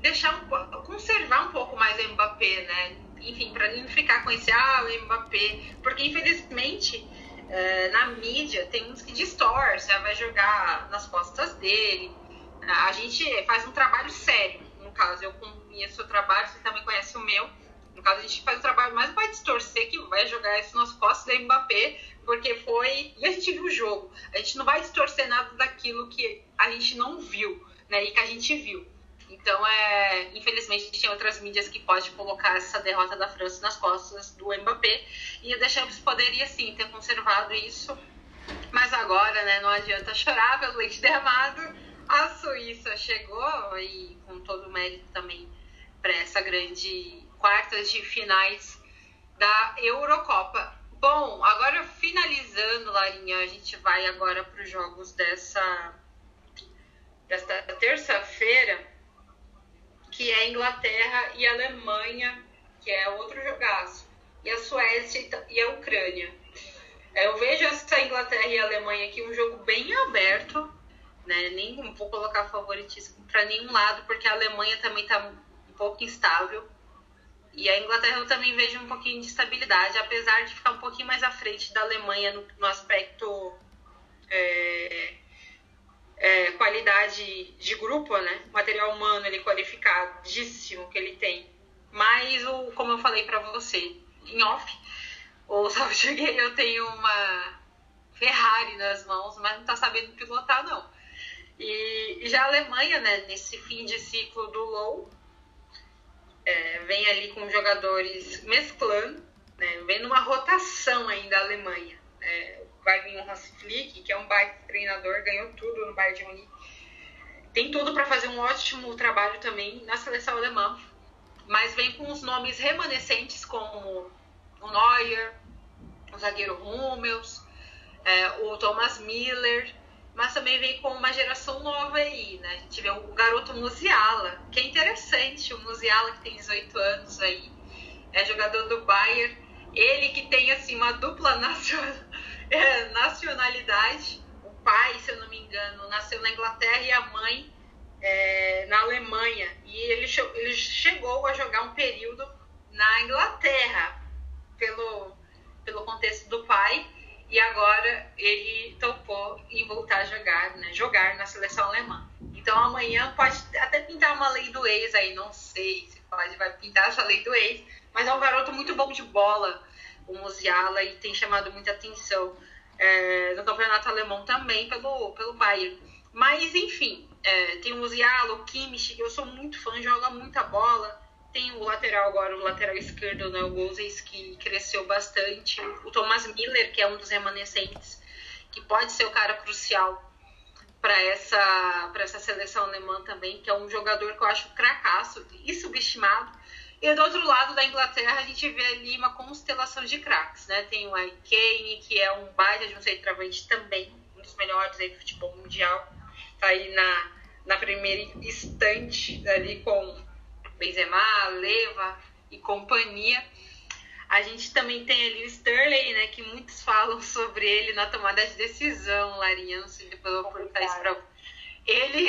deixar um, conservar um pouco mais o Mbappé, né? Enfim, para não ficar com esse ah, o Mbappé, porque infelizmente é, na mídia tem uns que distorcem, vai jogar nas costas dele. A gente faz um trabalho sério, no caso, eu conheço o trabalho, você também conhece o meu. No caso, a gente faz o trabalho mais vai distorcer que vai jogar isso nas costas do Mbappé, porque foi. E a gente viu o jogo. A gente não vai distorcer nada daquilo que a gente não viu, né? E que a gente viu. Então, é, infelizmente, tem outras mídias que podem colocar essa derrota da França nas costas do Mbappé. E o Deschamps poderia sim ter conservado isso. Mas agora, né, não adianta chorar pelo leite derramado. A Suíça chegou e com todo o mérito também para essa grande quartas de finais da Eurocopa. Bom, agora finalizando, Larinha, a gente vai agora para os jogos dessa, dessa terça-feira, que é Inglaterra e Alemanha, que é outro jogaço, e a Suécia e a Ucrânia. É, eu vejo essa Inglaterra e Alemanha aqui um jogo bem aberto, né? Nem vou colocar favoritismo para nenhum lado, porque a Alemanha também está um pouco instável. E a Inglaterra eu também vejo um pouquinho de estabilidade, apesar de ficar um pouquinho mais à frente da Alemanha no, no aspecto é, é, qualidade de grupo, né? Material humano ele qualificadíssimo que ele tem. Mas o, como eu falei para você em off, o [laughs] Salve Cheguei, eu tenho uma Ferrari nas mãos, mas não tá sabendo pilotar não. E, e já a Alemanha, né, nesse fim de ciclo do Low, é, vem ali com jogadores mesclando, né, vem numa rotação ainda a Alemanha. É, vai vir o Hans Flick, que é um baita treinador, ganhou tudo no Bayern de Munique. Tem tudo para fazer um ótimo trabalho também na seleção alemã, mas vem com os nomes remanescentes como o Neuer, o zagueiro Hummels, é, o Thomas Miller, mas também vem com uma geração nova aí, né? A gente vê o garoto Musiala, que é interessante, o Musiala que tem 18 anos aí, é jogador do Bayern, ele que tem assim uma dupla [laughs] [laughs] é, nacionalidade, o pai, se eu não me engano, nasceu na Inglaterra e a mãe é, na Alemanha, e ele, ele chegou a jogar um período na Inglaterra, pelo, pelo contexto do pai, e agora ele topou em voltar a jogar, né? Jogar na seleção alemã. Então amanhã pode até pintar uma lei do ex aí, não sei se pode vai pintar essa lei do ex, mas é um garoto muito bom de bola, o Musiala, e tem chamado muita atenção é, no campeonato alemão também pelo, pelo Bayern. Mas enfim, é, tem o Musiala, o Kimmich, eu sou muito fã, joga muita bola tem o lateral agora, o lateral esquerdo, né, o Gozes, que cresceu bastante. O Thomas Miller, que é um dos remanescentes, que pode ser o cara crucial para essa, essa seleção alemã também, que é um jogador que eu acho cracaço e subestimado. E do outro lado da Inglaterra, a gente vê ali uma constelação de craques, né? Tem o Kane, que é um baita de um centroavante também, um dos melhores aí do futebol mundial. Tá aí na, na primeira estante ali com Benzema, Leva e companhia. A gente também tem ali o Sterling, né, que muitos falam sobre ele na tomada de decisão, Larinha, não sei depois eu vou perguntar isso pra ele,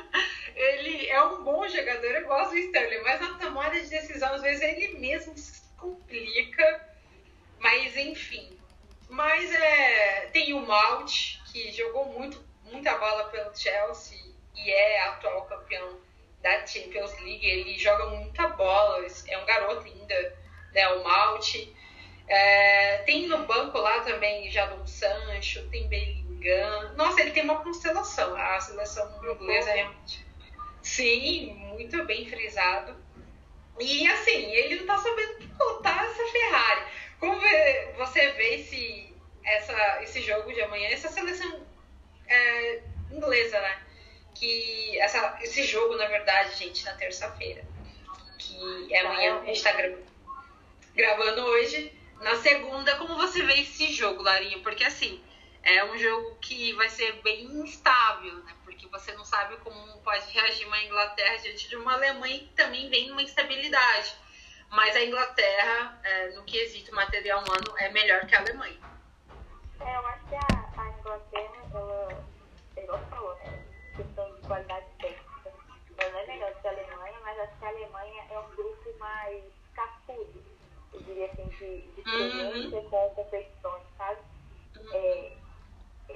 [laughs] ele é um bom jogador, eu gosto do Sterling, mas na tomada de decisão, às vezes ele mesmo se complica, mas enfim. Mas é, tem o Malt, que jogou muito, muita bola pelo Chelsea e é atual campeão da Champions League, ele joga muita bola, é um garoto ainda, né, o Malte. É, tem no banco lá também Jadon Sancho, tem Bellingham. Nossa, ele tem uma constelação. A seleção inglesa é Sim, muito bem frisado. E assim, ele não tá sabendo pilotar essa Ferrari. Como você vê esse, essa, esse jogo de amanhã, essa seleção é, inglesa, né? Que essa, esse jogo, na verdade, gente, na terça-feira. Que é amanhã, a gente tá gravando hoje. Na segunda, como você vê esse jogo, Larinha? Porque assim, é um jogo que vai ser bem instável, né? Porque você não sabe como pode reagir uma Inglaterra diante de uma Alemanha que também vem uma instabilidade. Mas a Inglaterra, é, no quesito material humano, é melhor que a Alemanha. É, eu acho que a, a Inglaterra, ela, igual você falou, né? Questão de qualidade técnica. Ela não é melhor que a Alemanha, mas acho que a Alemanha é um grupo mais cascudo, eu diria assim, de, de experiência uhum. com competições, sabe? Uhum. É,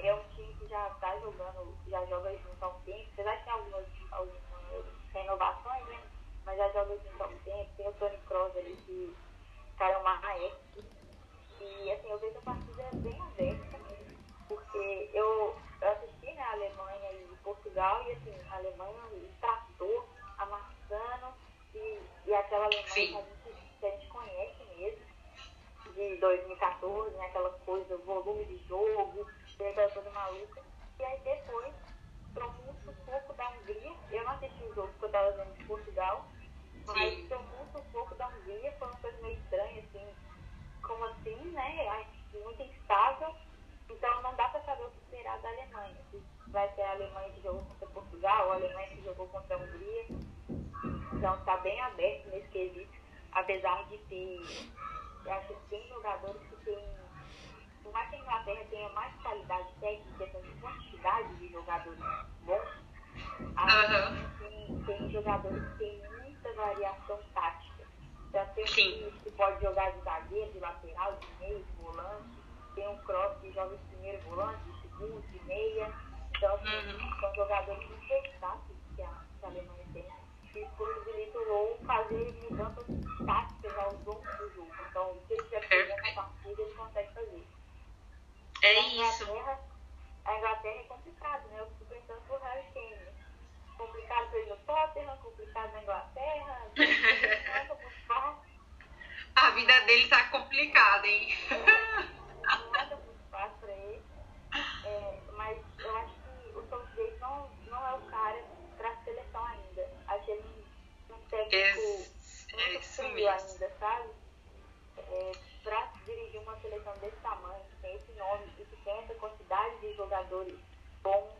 é um time que já está jogando, já joga junto há um tempo, apesar de ter algumas, algumas renovações, né? Mas já joga junto há um tempo. Tem o Tony Kroos ali, que cara é uma maestro. E assim, eu vejo a partida bem aberta, porque eu, eu assisti né, a Alemanha e Portugal, e assim, a Alemanha tratou, amassando, e, e aquela Alemanha que a, gente, que a gente conhece mesmo, de 2014, né, aquela coisa, volume de jogo, maluca. E aí depois, trocou muito pouco da Hungria. Eu não assisti o jogo porque eu estava vendo de Portugal, mas trocou muito pouco da Hungria. Foi uma coisa meio estranha, assim. Como assim, né? Muito instável. Então não dá para saber o que esperar da Alemanha. Se vai ser a Alemanha que jogou contra Portugal, ou a Alemanha que jogou contra a Hungria. Então está bem aberto nesse quesito. Apesar de ter, eu acho que tem jogadores que têm por mais que a Inglaterra tenha mais qualidade técnica, tem quantidade de jogadores bons, uhum. tem, tem jogadores que têm muita variação tática. Já tem um que pode jogar de zagueiro, de lateral, de meio, de volante. Tem um cross que joga de primeiro volante, de segundo, de meia. Então, uhum. são jogadores muito versáteis que a, que a Alemanha tem. E possibilitou fazer mudanças táticas ao longo do jogo. Então, se ele tiver uma partida, ele consegue fazer. É isso. A Inglaterra é complicado, né? Eu fico pensando pro Harry Kane. Complicado pra ele no Tottenham, complicado na [laughs] Inglaterra. A vida dele tá complicada, hein? Nada muito fácil pra ele. É, mas eu acho que o Southgate não, não é o cara pra seleção ainda. Acho ele um técnico muito frio ainda, sabe? É, pra dirigir uma seleção desse tamanho, que tem esse nome e que tem essa quantidade de jogadores bons,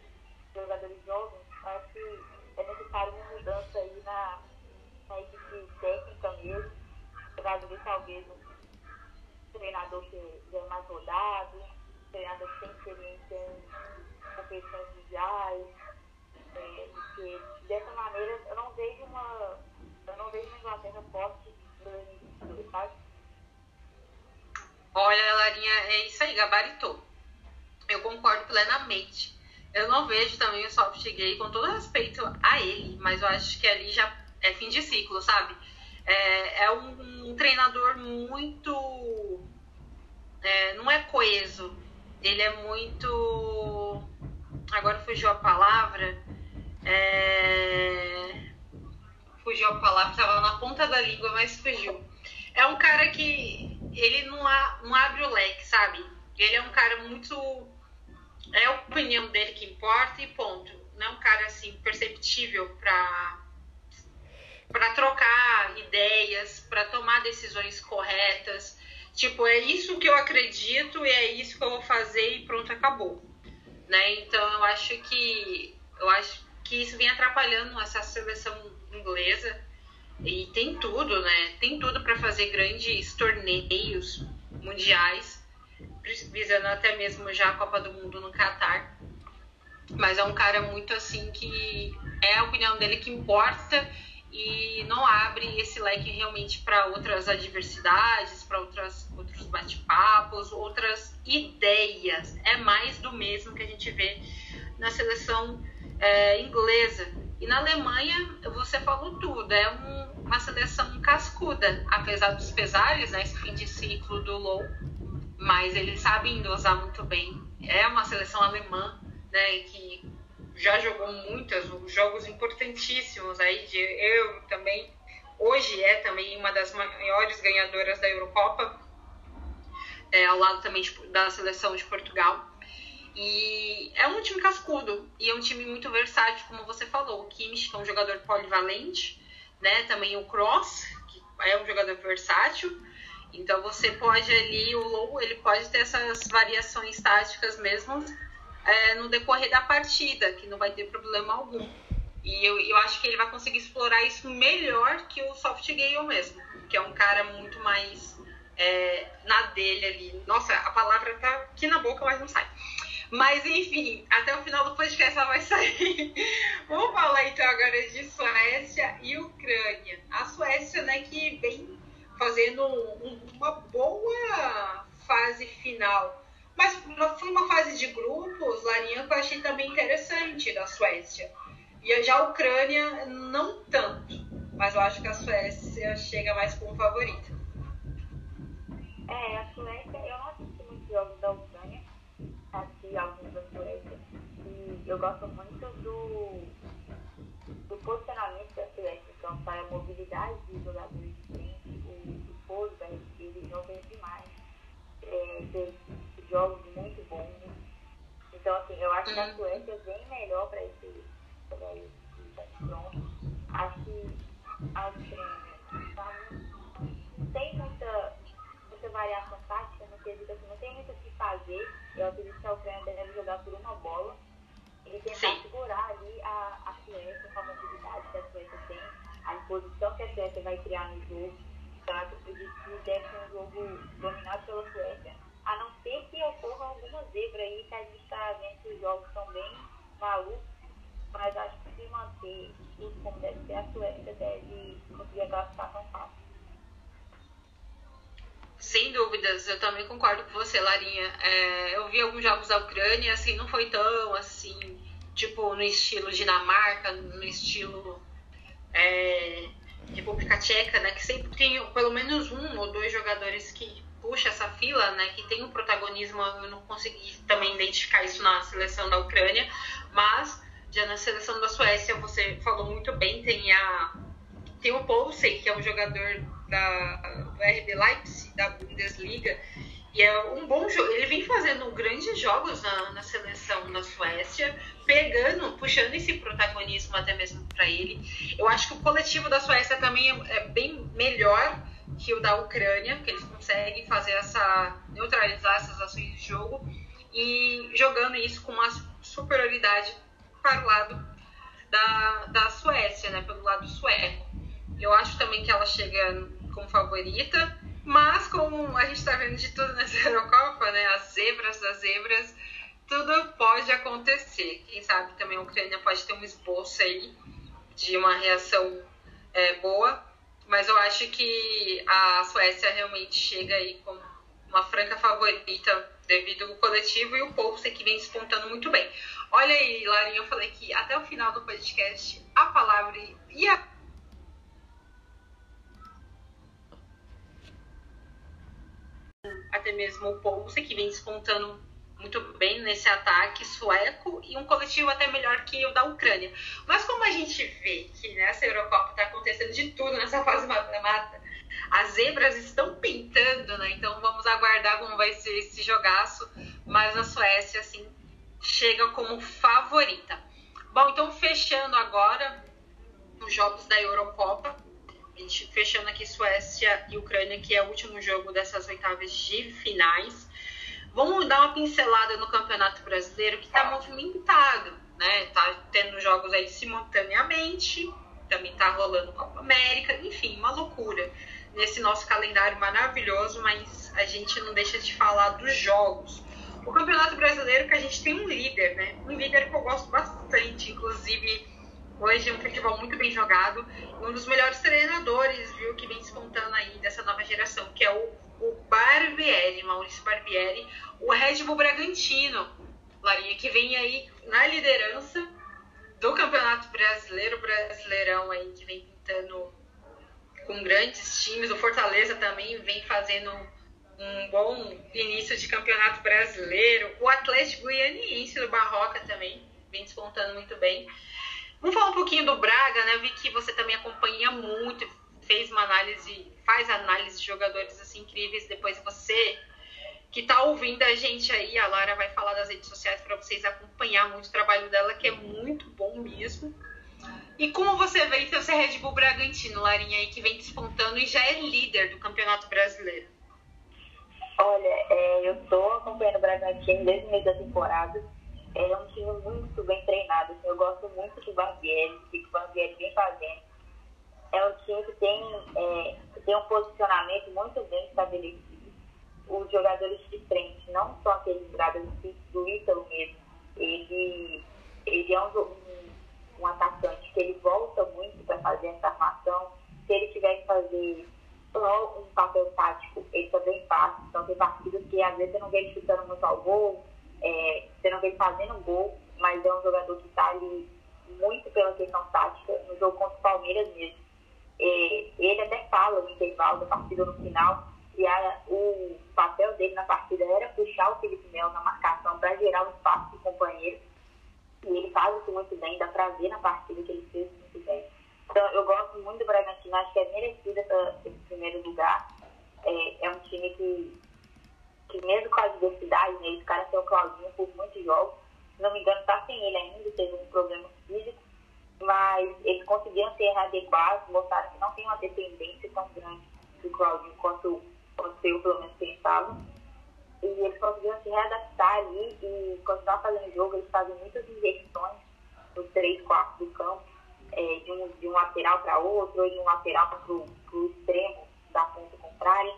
jogadores jovens, acho que é necessário uma mudança aí na, na equipe técnica mesmo. Jogadores talvez um treinador que é mais rodado, um treinador que tem experiência em competições mundiais, é, porque dessa maneira eu não vejo uma. Eu não vejo uma Inglaterra forte em 2022, sabe? Olha, Larinha, é isso aí, gabaritou. Eu concordo plenamente. Eu não vejo também o soft gay com todo respeito a ele, mas eu acho que ali já é fim de ciclo, sabe? É, é um, um, treinador muito. É, não é coeso. Ele é muito. Agora fugiu a palavra. É... Fugiu a palavra, estava na ponta da língua, mas fugiu. É um cara que ele não, não abre o leque, sabe? Ele é um cara muito. É a opinião dele que importa e ponto. Não é um cara assim perceptível para para trocar ideias, para tomar decisões corretas. Tipo, é isso que eu acredito e é isso que eu vou fazer e pronto, acabou. Né? Então eu acho que eu acho que isso vem atrapalhando essa seleção inglesa e tem tudo, né? Tem tudo para fazer grandes torneios mundiais, visando até mesmo já a Copa do Mundo no Catar. Mas é um cara muito assim que é a opinião dele que importa e não abre esse leque realmente para outras adversidades, para outras outros bate-papos, outras ideias. É mais do mesmo que a gente vê na seleção é, inglesa. E na Alemanha, você falou tudo, é um uma seleção cascuda, apesar dos pesares, né, esse fim de ciclo do Low, mas eles sabem dosar muito bem. É uma seleção alemã, né, que já jogou muitos jogos importantíssimos aí de eu também. Hoje é também uma das maiores ganhadoras da Eurocopa. é, ao lado também de, da seleção de Portugal. E é um time cascudo e é um time muito versátil, como você falou. O Kimmich, que é um jogador polivalente, né? Também o Cross, que é um jogador versátil. Então você pode ali, o Low, ele pode ter essas variações táticas mesmo é, no decorrer da partida, que não vai ter problema algum. E eu, eu acho que ele vai conseguir explorar isso melhor que o Soft Gale mesmo, que é um cara muito mais é, na dele ali. Nossa, a palavra tá aqui na boca, mas não sai. Mas enfim, até o final do podcast ela vai sair. [laughs] Vamos falar então agora de Suécia e Ucrânia. A Suécia, né, que vem fazendo um, uma boa fase final. Mas foi uma fase de grupos, Larinha, que eu achei também interessante da Suécia. E já a Ucrânia, não tanto. Mas eu acho que a Suécia chega mais como favorita. É, a Suécia, eu não assisti muitos jogos da Ucrânia, assisti alguns da Suécia. E eu gosto muito do, do posicionamento da Suécia, então para a mobilidade dos jogadores de frente, o, o Forsberg, ele joga demais. É, fez jogos muito bons. Então, assim, eu acho que a. Suécia vem melhor para esse, pra esse confronto. Acho que a Ucrânia tá, não tem muita muita variação tática no quesito assim, não tem muito o que fazer. Eu acredito que a Ucrânia deve jogar por uma bola e tentar Sim. segurar ali a, a Suécia com a mobilidade que a Suécia tem, a imposição que a Suécia vai criar no jogo. Então, eu acredito que deve ser um jogo dominado pela Suécia, a não ser que ocorra alguma zebra aí, que a gente está vendo que os jogos são bem malucos, mas acho que se manter tudo como deve ser, a Suécia deve conseguir a classificação fácil. Sem dúvidas, eu também concordo com você, Larinha. É, eu vi alguns jogos da Ucrânia, assim, não foi tão assim, tipo, no estilo Dinamarca, no estilo é, República Tcheca, né? Que sempre tem pelo menos um ou dois jogadores que puxa essa fila, né? Que tem um protagonismo. Eu não consegui também identificar isso na seleção da Ucrânia, mas já na seleção da Suécia, você falou muito bem, tem a tem o Poulsen, que é um jogador da, do RB Leipzig, da Bundesliga, e é um bom jogo. Ele vem fazendo grandes jogos na, na seleção na Suécia, pegando, puxando esse protagonismo até mesmo para ele. Eu acho que o coletivo da Suécia também é, é, bem melhor que o da Ucrânia, que eles conseguem fazer essa neutralizar essas ações de jogo e jogando isso com uma superioridade para o lado da, da Suécia, né, pelo lado sueco. Eu acho também que ela chega como favorita, mas como a gente está vendo de tudo nessa [laughs] Eurocopa, né? As zebras das zebras, tudo pode acontecer. Quem sabe também a Ucrânia pode ter um esboço aí de uma reação é, boa, mas eu acho que a Suécia realmente chega aí como uma franca favorita devido ao coletivo e o povo que vem despontando muito bem. Olha aí, Larinha, eu falei que até o final do podcast a palavra ia até mesmo o Poulsen, que vem descontando muito bem nesse ataque sueco e um coletivo até melhor que o da Ucrânia. Mas como a gente vê que nessa Eurocopa está acontecendo de tudo nessa fase mata-mata, as zebras estão pintando, né? Então vamos aguardar como vai ser esse jogaço. Mas a Suécia, assim, chega como favorita. Bom, então fechando agora os jogos da Eurocopa. A gente fechando aqui Suécia e Ucrânia, que é o último jogo dessas oitavas de finais. Vamos dar uma pincelada no Campeonato Brasileiro, que está movimentado, né? Tá tendo jogos aí simultaneamente, também tá rolando Copa América, enfim, uma loucura nesse nosso calendário maravilhoso, mas a gente não deixa de falar dos jogos. O Campeonato Brasileiro que a gente tem um líder, né? Um líder que eu gosto bastante, inclusive Hoje um futebol muito bem jogado. Um dos melhores treinadores, viu, que vem despontando aí dessa nova geração, que é o, o Barbieri, Maurício Barbieri, o Red Bull Bragantino, Larinha, que vem aí na liderança do Campeonato Brasileiro, Brasileirão aí, que vem pintando com grandes times. O Fortaleza também vem fazendo um bom início de Campeonato Brasileiro. O Atlético Goianiense do Barroca também vem despontando muito bem. Vamos falar um pouquinho do Braga, né? Eu vi que você também acompanha muito, fez uma análise, faz análise de jogadores assim incríveis. Depois você que está ouvindo a gente aí. A Lara vai falar das redes sociais para vocês acompanhar muito o trabalho dela, que é muito bom mesmo. E como você vê então, esse Red Bull Bragantino, Larinha, aí, que vem despontando e já é líder do Campeonato Brasileiro? Olha, é, eu estou acompanhando o Bragantino desde o meio da temporada. É um time muito bem treinado. Assim, eu gosto muito do Barbieri, do que o Barbieri vem fazendo. É um time que tem, é, tem um posicionamento muito bem estabelecido. Os jogadores de frente não são aqueles jogadores do Ítalo mesmo. Ele, ele é um, um, um atacante que ele volta muito para fazer essa armação. Se ele tiver que fazer só um papel tático, ele também faz. Então tem partidas que às vezes você não ele chutando muito ao gol, é, você não vê ele fazendo gol, mas é um jogador que está ali muito pela questão tática, no jogo contra o Palmeiras mesmo. É, ele até fala no intervalo da partida no final que a, o papel dele na partida era puxar o Felipe Melo na marcação para gerar um espaço para o companheiro. E ele faz isso muito bem, dá para ver na partida que ele fez muito bem. Então, eu gosto muito do Bragantino, acho que é merecido esse primeiro lugar. É, é um time que, que, mesmo com a diversidade, né, esse cara o Claudinho por muitos jogos, se não me engano, está sem ele ainda, teve um problema físico, mas eles conseguiram ser adequados, mostraram que não tem uma dependência tão grande do Claudinho quanto, quanto eu, pelo menos, pensava. E eles conseguiram se readaptar ali e continuar fazendo jogo, eles fazem muitas inversões nos três quartos do campo é, de, um, de um lateral para outro, ou de um lateral para o extremo da ponta contrária.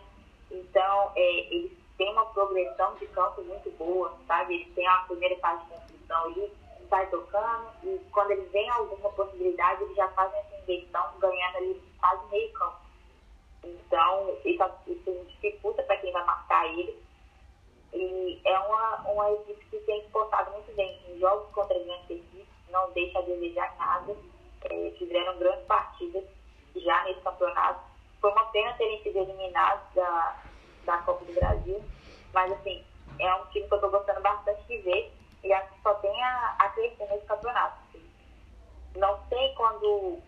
Então, é, eles têm uma progressão de campo muito boa, sabe? Eles têm a primeira fase de construção ali, sai tocando, e quando eles veem alguma possibilidade, eles já fazem essa inversão, ganhando ali quase meio campo. Então, isso, isso dificulta para quem vai marcar ele. E é uma, uma equipe que tem se portado muito bem em jogos contra grandes equipes, não deixa a desejar nada é, fizeram grandes partidas já nesse campeonato. Foi uma pena terem sido eliminados da, da Copa do Brasil, mas assim, é um time que eu estou gostando bastante de ver e acho que só tem a, a crescer nesse campeonato. Não sei quando,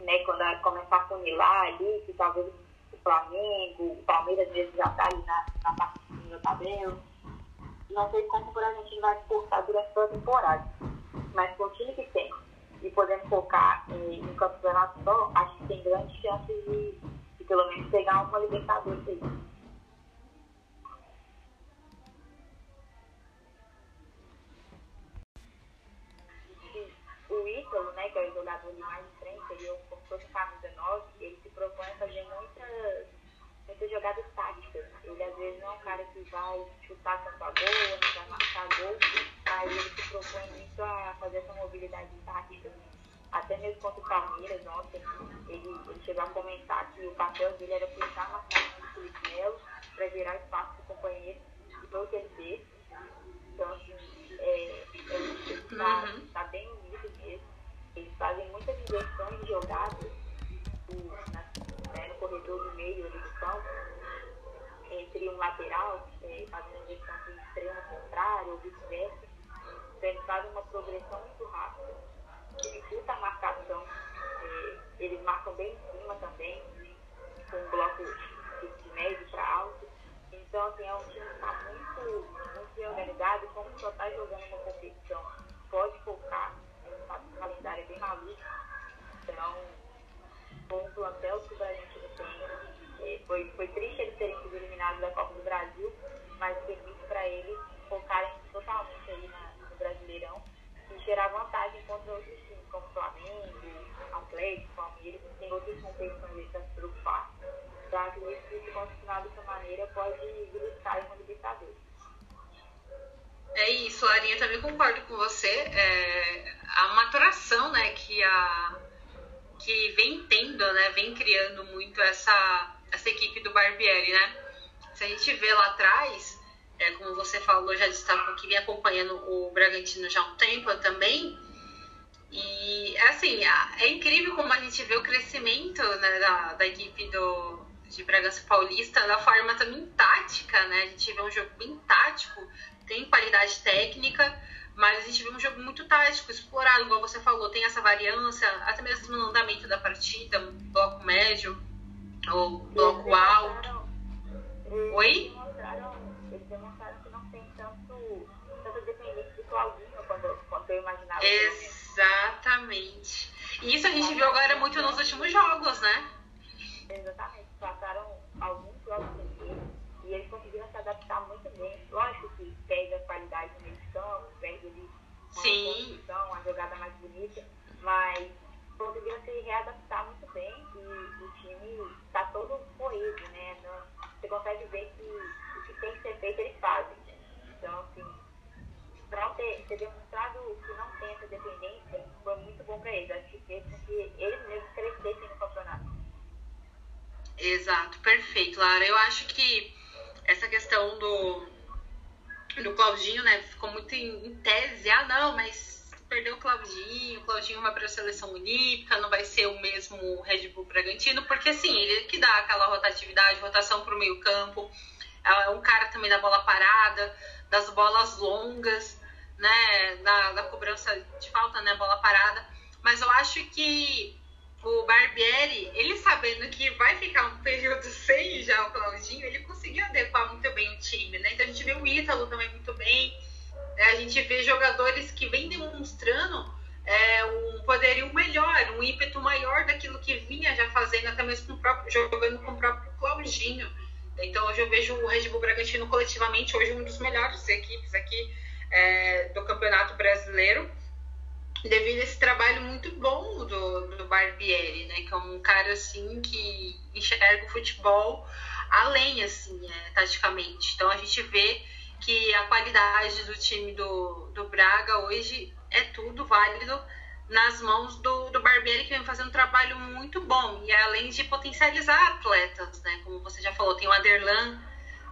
né, quando começar a funilar ali, que talvez o Flamengo, o Palmeiras mesmo já está ali na, na parte do tabela. Não sei como o Bragantino vai se portar durante toda a temporada. Mas com o time que tem, e podendo focar em um campeonato só, acho que tem grandes chances de, de pelo menos pegar uma Libertadores aí. Ítalo, né, que é o jogador de mais de frente, ele ocupa a camisa 9, ele se propõe a fazer muitas, muitas jogadas táticas. Ele às vezes não é um cara que vai chutar tanto a gol, não vai marcar gol, mas ele se propõe muito a fazer essa mobilidade tática. Até mesmo contra o Palmeiras ontem, ele, ele chegou a comentar que o papel dele era puxar a marcação do Felipe Melo para gerar espaço para o companheiro e foi o que ele fez. Então, assim, é, é time que está uhum. tá bem. Eles fazem muitas inversões de jogadas né, no corredor do meio ali do campo, entre um lateral, é, fazendo inversão o extremo contrário ou vice-versa eles fazem uma progressão muito rápida, dificulta a marcação. É, eles marcam bem em cima também, com um bloco de, de médio para alto. Então, assim, é um time que está muito, muito bem organizado, como só está jogando uma competição, pode focar, calendário é bem maluco. Então, com o plantel que o Bragantino tem, foi, foi triste eles terem sido eliminados da Copa do Brasil, mas permite para eles focarem totalmente aí na Brasileirão e gerar vantagem contra outros times, como Flamengo, Atlético, Palmeiras, tem outras competições para se preocupar. Então, acredito que se continuar dessa maneira, pode beliscar uma Libertadores. É isso, Larinha, também concordo com você. É, a maturação né, que, a, que vem tendo, né, vem criando muito essa, essa equipe do Barbieri, né? Se a gente vê lá atrás, é, como você falou, já destacou que vem acompanhando o Bragantino já há um tempo também. E assim, é incrível como a gente vê o crescimento né, da, da equipe do, de Bragança Paulista da forma também tática, né? A gente vê um jogo bem tático, tem qualidade técnica, mas a gente vê um jogo muito tático, explorado, igual você falou, tem essa variância, até mesmo no andamento da partida, um bloco médio ou bloco alto. Oi? demonstraram que não tem tanto, tanta dependência de Claudinho quando, quando eu imaginava. Exatamente. E isso a gente viu agora muito nos últimos jogos, né? Exatamente. Passaram alguns jogos aqui e eles conseguiram se adaptar muito bem. Lógico que perde a qualidade no meio de campo, perde ali uma Sim. construção, uma jogada mais bonita, mas conseguiram se readaptar muito bem e o time está todo coeso, né? Não- você consegue ver que o que tem que ser feito eles fazem. Então, assim, para ter, ter demonstrado que não tem essa dependência, foi muito bom para eles. Acho que fez com que eles mesmos crescessem no campeonato. Exato, perfeito, Lara. Eu acho que essa questão do, do Claudinho, né, ficou muito em, em tese. Ah, não, mas perdeu o Claudinho, o Claudinho vai para a seleção olímpica, não vai ser o mesmo Red Bull Bragantino, porque assim, ele que dá aquela rotatividade, rotação para o meio campo, é um cara também da bola parada, das bolas longas, né, da, da cobrança de falta, né, bola parada. Mas eu acho que o Barbieri, ele sabendo que vai ficar um período [laughs] sem já o Claudinho, ele conseguiu adequar muito bem o time, né? Então a gente vê o Ítalo também muito bem, né? a gente vê jogadores que vêm demonstrando é, um poderio melhor, um ímpeto maior daquilo que vinha já fazendo, até mesmo com o próprio, jogando com o próprio Claudinho. Então hoje eu vejo o Red Bull Bragantino coletivamente hoje um dos melhores equipes aqui é, do Campeonato Brasileiro devido a esse trabalho muito bom do, do Barbieri, né? Que é um cara assim que enxerga o futebol além, assim, é, taticamente. Então a gente vê que a qualidade do time do, do Braga hoje é tudo válido nas mãos do, do Barbieri, que vem fazendo um trabalho muito bom. E além de potencializar atletas, né? Como você já falou, tem o Aderlan,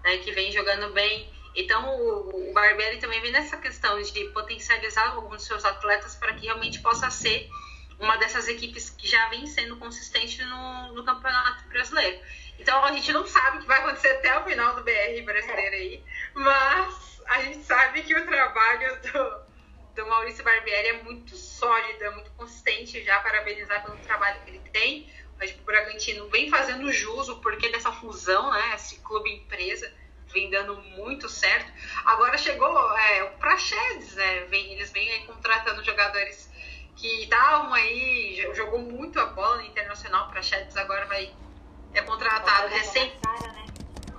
né, que vem jogando bem. Então, o, o Barbieri também vem nessa questão de potencializar alguns dos seus atletas para que realmente possa ser uma dessas equipes que já vem sendo consistente no, no Campeonato Brasileiro. Então, a gente não sabe o que vai acontecer até o final do BR brasileiro aí, mas a gente sabe que o trabalho do, do Maurício Barbieri é muito sólido, é muito consistente. Já parabenizar pelo trabalho que ele tem. Mas o Bragantino vem fazendo jus o porquê dessa fusão, né? Esse clube-empresa vem dando muito certo. Agora chegou é, o Praxedes, né? Vem, eles vêm aí contratando jogadores que estavam aí, jogou muito a bola no Internacional. Praxedes agora vai é contratado recém Cara, né?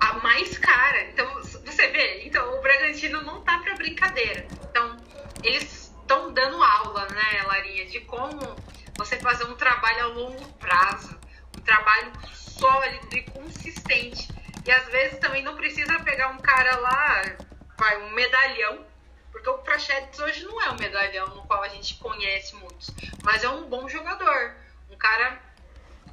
a mais cara. Então, você vê, então o Bragantino não tá para brincadeira. Então, eles estão dando aula, né, Larinha, de como você fazer um trabalho a longo prazo, um trabalho sólido e consistente. E às vezes também não precisa pegar um cara lá, vai, um medalhão, porque o Prachedes hoje não é um medalhão no qual a gente conhece muitos, mas é um bom jogador, um cara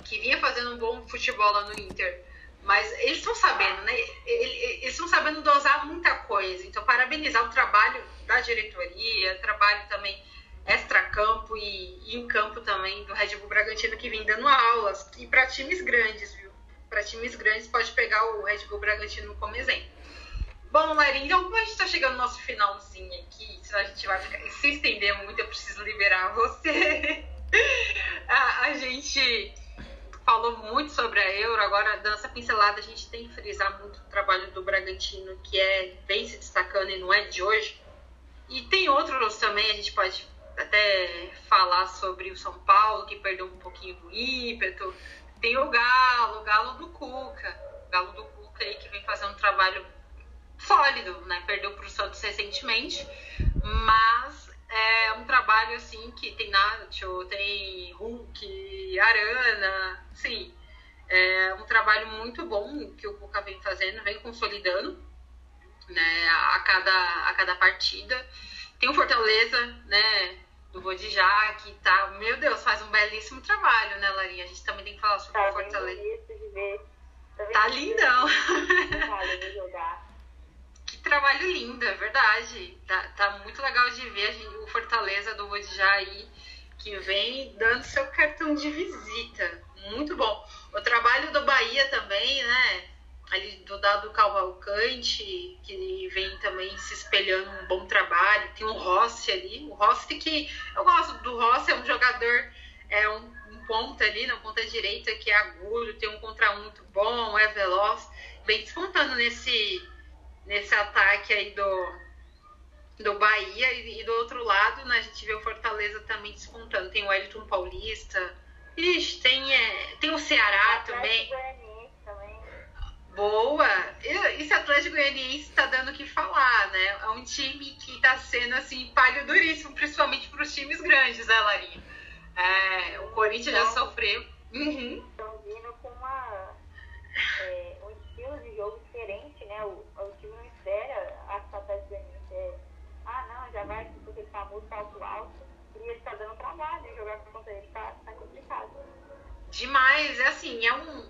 que vinha fazendo um bom futebol lá no Inter. Mas eles estão sabendo, né? Eles estão sabendo dosar muita coisa. Então, parabenizar o trabalho da diretoria, trabalho também extra-campo e, e em campo também do Red Bull Bragantino que vem dando aulas. E para times grandes? Para times grandes, pode pegar o Red Bull Bragantino como exemplo. Bom, Larinha, então como a gente está chegando no nosso finalzinho aqui, senão a gente vai ficar, se estender muito, eu preciso liberar você. [laughs] a, a gente falou muito sobre a Euro, agora essa pincelada, a gente tem que frisar muito o trabalho do Bragantino, que é vem se destacando e não é de hoje. E tem outros também, a gente pode até falar sobre o São Paulo, que perdeu um pouquinho do ímpeto. Tem o Galo, o Galo do Cuca, o Galo do Cuca aí que vem fazendo um trabalho sólido, né? Perdeu para o Santos recentemente, mas é um trabalho assim que tem Nacho, tem Hulk, Arana, sim. É um trabalho muito bom que o Cuca vem fazendo, vem consolidando né, a, cada, a cada partida. Tem o Fortaleza, né, do Bodijá, que tá, meu Deus, faz um belíssimo trabalho, né, Larinha? A gente também tem que falar sobre Tá o Fortaleza. de ver. Tá ver lindão. Vale de jogar. Que trabalho lindo, é verdade. Tá, tá muito legal de ver a gente- o Fortaleza do Bodijá aí, que vem dando seu cartão de visita. Muito bom. O trabalho do Bahia também, né? Ali do Dado Cavalcante, que vem também se espelhando um bom trabalho. Tem o Rossi ali. O Rossi que. Eu gosto do Rossi, é um jogador, é um, um ponta ali, na ponta direita, que é agulho, tem um contra um muito bom, é veloz. Vem despontando nesse nesse ataque aí do, do Bahia. E, do outro lado, né, a gente vê o Fortaleza também despontando. Tem o Elton Paulista. Ixi, tem, é, tem o Ceará também. Boa! Esse Atlético Goianiense está dando o que falar, né? É um time que está sendo assim, palho duríssimo, principalmente para os times grandes, né, Larinha? É, o Corinthians já sofreu. Uhum. Estão vindo com uma, é, um estilo de jogo diferente, né? O, o time não espera a Atlético Goianiense. É, ah, não, já vai com aquele famoso salto alto. E ele está dando trabalho, jogar contra ele está tá complicado. Demais, é assim, é um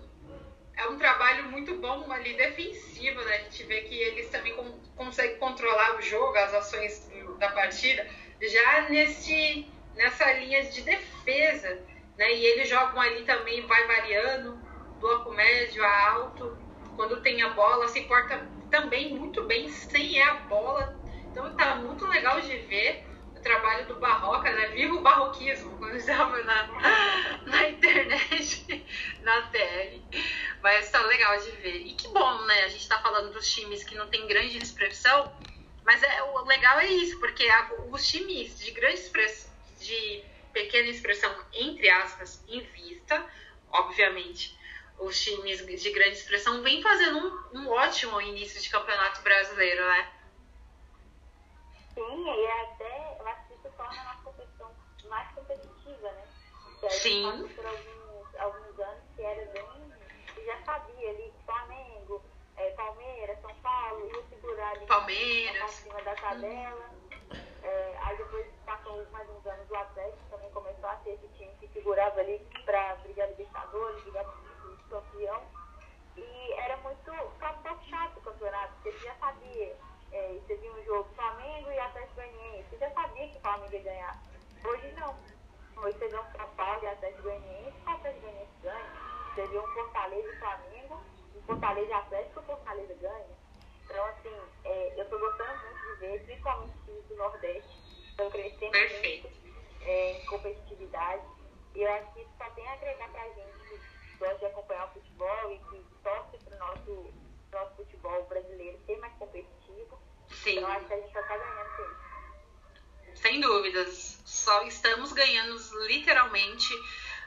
trabalho muito bom ali defensivo, né? A gente vê que eles também com, conseguem controlar o jogo, as ações da partida, já nesse, nessa linha de defesa, né? E eles jogam ali também, vai variando, bloco médio a alto, quando tem a bola, se porta também muito bem sem a bola. Então tá muito legal de ver trabalho do Barroca, né? Viva o barroquismo, quando estava na, na internet, [laughs] na tele. Mas tá legal de ver. E que bom, né? A gente tá falando dos times que não tem grande expressão, mas é, o legal é isso, porque a, os times de grande expressão, de pequena expressão, entre aspas, em vista, obviamente, os times de grande expressão vêm fazendo um, um ótimo início de campeonato brasileiro, né? Sim, e é até, eu acho que isso torna a nossa competição mais competitiva, né? Que Sim. por alguns, alguns anos que era bem. que já sabia ali Flamengo, é, Palmeiras, São Paulo, ia segurar ali Palmeiras. acima da tabela. É, aí depois passou mais uns anos o Atlético também começou a ter esse time que segurava ali para brigar Libertadores, brigar campeão. E era muito. ficava um pouco chato o campeonato, porque você já sabia é, você viu um jogo Flamengo e Atlético Goianiense, você já sabia que o Flamengo ia ganhar. Hoje não. Hoje você vê um São Paulo e Atlético Goianiense, o Atlético Goianiense ganha. Você viu um Fortaleza e Flamengo, um Fortaleza e Atlético, o Fortaleza ganha. Então, assim, é, eu estou gostando muito de ver, principalmente os times do Nordeste, estão crescendo Perfeito. muito é, em competitividade. E eu acho que isso só tem a agregar pra gente que gosta de acompanhar o futebol e que torce pro nosso, nosso futebol brasileiro ser mais competitivo Sim. Eu acho que a gente só tá ganhando com isso. Sem dúvidas. Só estamos ganhando literalmente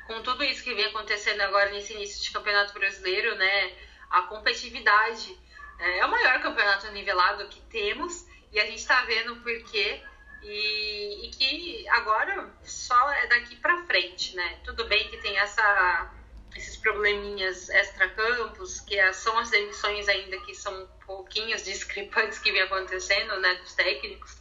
com tudo isso que vem acontecendo agora nesse início de campeonato brasileiro, né? A competitividade é, é o maior campeonato nivelado que temos e a gente está vendo o porquê e, e, que agora só é daqui para frente, né? Tudo bem que tem essa esses probleminhas extra-campos, que é, são as demissões ainda que são pouquinhos discrepantes que vem acontecendo, né, dos técnicos,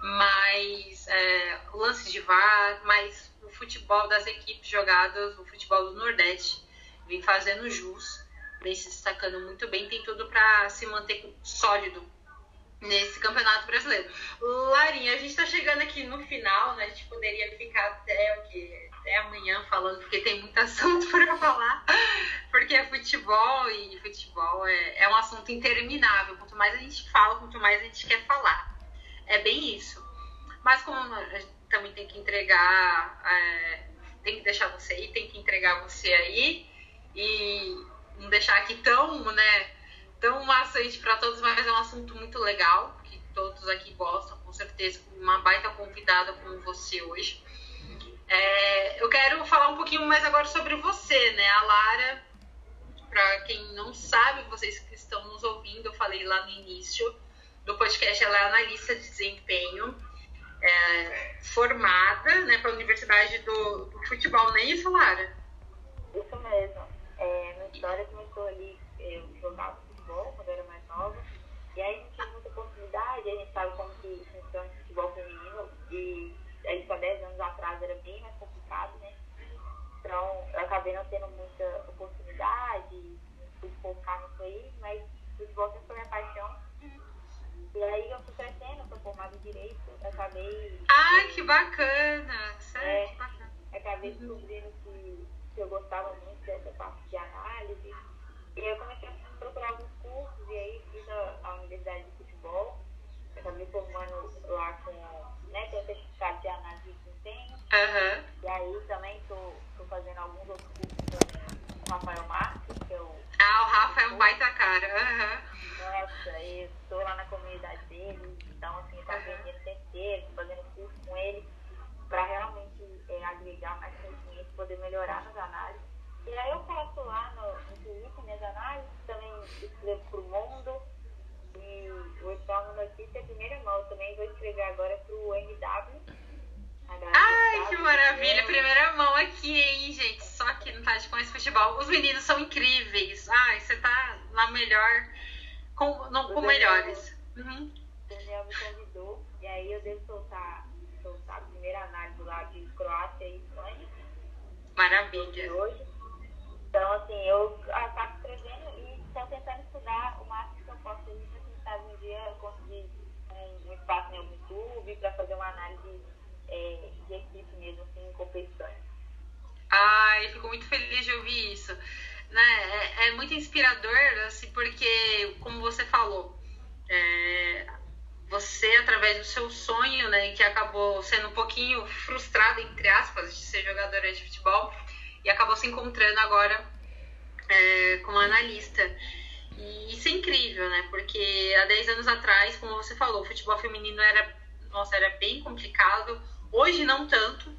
mas é, lance de VAR, mas o futebol das equipes jogadas, o futebol do Nordeste, vem fazendo jus, vem se destacando muito bem, tem tudo para se manter sólido nesse Campeonato Brasileiro. Larinha, a gente está chegando aqui no final, né? A gente poderia ficar até o quê? Até amanhã falando, porque tem muito [laughs] assunto para falar. Porque é futebol e futebol é, é um assunto interminável. Quanto mais a gente fala, quanto mais a gente quer falar. É bem isso. Mas como a gente também tem que entregar, é, tem que deixar você aí, tem que entregar você aí e não deixar aqui tão, né? tão maçante para todos, mas é um assunto muito legal, que todos aqui gostam, com certeza, uma baita convidada como você hoje. É, eu quero falar um pouquinho mais agora sobre você, né? A Lara, para quem não sabe, vocês que estão nos ouvindo, eu falei lá no início do podcast, ela é analista de desempenho, é, formada né, para a Universidade do, do, Futebol, não é isso, Lara? Isso mesmo. É, minha história começou ali, eu jogava futebol quando eu era mais nova. E aí a gente tinha muita oportunidade, a gente sabe como que funciona o futebol feminino. E aí só 10 anos atrás era bem mais complicado, né? Então eu acabei não tendo muita oportunidade, fui focar nisso aí, mas futebol sempre foi minha paixão. E aí eu fui crescendo, fui formada em direito, acabei. Ai, que bacana! Sério, é, que bacana. Acabei descobrindo que, que eu gostava muito dessa parte de análise. E eu comecei a procurar alguns cursos e aí fiz a, a Universidade de Futebol. Eu acabei formando lá com, né, o certificado de análise de desempenho. Uhum. E aí também estou fazendo alguns outros cursos com o Rafael Marques, que é eu. Ah, o Rafael é um baita cara. Uhum. Nossa, eu estou lá na comunidade dele, então assim, eu tá aprendendo uhum. tempo fazendo curso com ele, para realmente é, agregar mais conhecimento, poder melhorar nas análises. E aí eu faço lá no, no Twitter minhas análises, também escrevo para o mundo. E o Oitavo Notícia, é a primeira mão, também vou escrever agora para o NW Ai, que maravilha! Primeira mão aqui, hein, gente? Só que não tá de com esse futebol. Os meninos são incríveis. Ai, você tá na melhor. Com, não, com melhores. Uhum. Daniel me convidou. E aí eu devo soltar, soltar a primeira análise lá de Croácia e Espanha. Maravilha. Hoje. Então, assim, eu acabo escrevendo e estou tentando estudar o máximo que eu posso aí para tentar um dia conseguir um, um espaço no YouTube para fazer uma análise é, de equipe mesmo, assim, em competições. Ai, fico muito feliz de ouvir isso. Né? É, é muito inspirador, assim, porque, como você falou, é, você, através do seu sonho, né, que acabou sendo um pouquinho frustrado, entre aspas, de ser jogadora de futebol, e acabou se encontrando agora é, como analista. E isso é incrível, né? Porque há 10 anos atrás, como você falou, o futebol feminino era, nossa, era bem complicado. Hoje não tanto,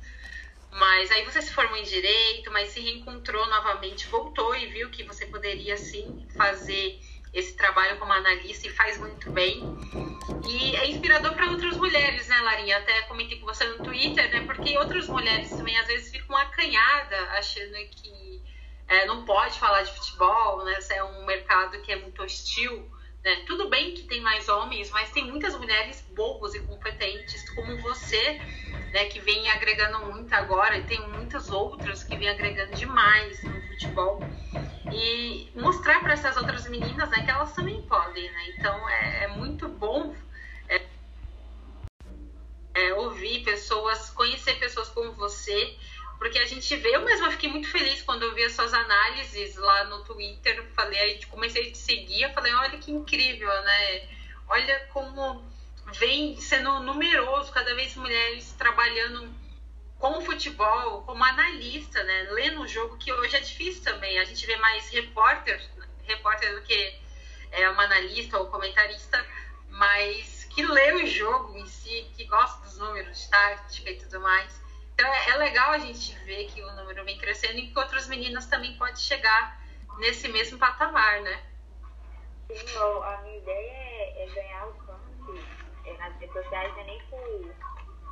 mas aí você se formou em direito, mas se reencontrou novamente, voltou e viu que você poderia sim fazer esse trabalho como analista e faz muito bem. E é inspirador para outras mulheres, né, Larinha? Até comentei com você no Twitter, né? Porque outras mulheres também às vezes ficam acanhadas, achando que é, não pode falar de futebol, né? Esse é um mercado que é muito hostil. Né? Tudo bem que tem mais homens, mas tem muitas mulheres boas e competentes, como você, né, que vem agregando muito agora, e tem muitas outras que vêm agregando demais no futebol. E mostrar para essas outras meninas né, que elas também podem. Né? Então é, é muito bom é, é, ouvir pessoas, conhecer pessoas como você porque a gente vê, eu mesma fiquei muito feliz quando eu vi as suas análises lá no Twitter, falei, aí comecei a te seguir, eu falei, olha que incrível, né? Olha como vem sendo numeroso, cada vez mulheres trabalhando com o futebol, como analista, né? Lendo o jogo, que hoje é difícil também. A gente vê mais repórter, repórter do que é, uma analista ou comentarista, mas que lê o jogo em si, que gosta dos números, de tática e tudo mais. Então é, é, legal a gente ver que o número vem crescendo e que outras meninas também podem chegar nesse mesmo patamar, né? Sim, a minha ideia é, é ganhar alcance é, nas redes sociais, não é nem por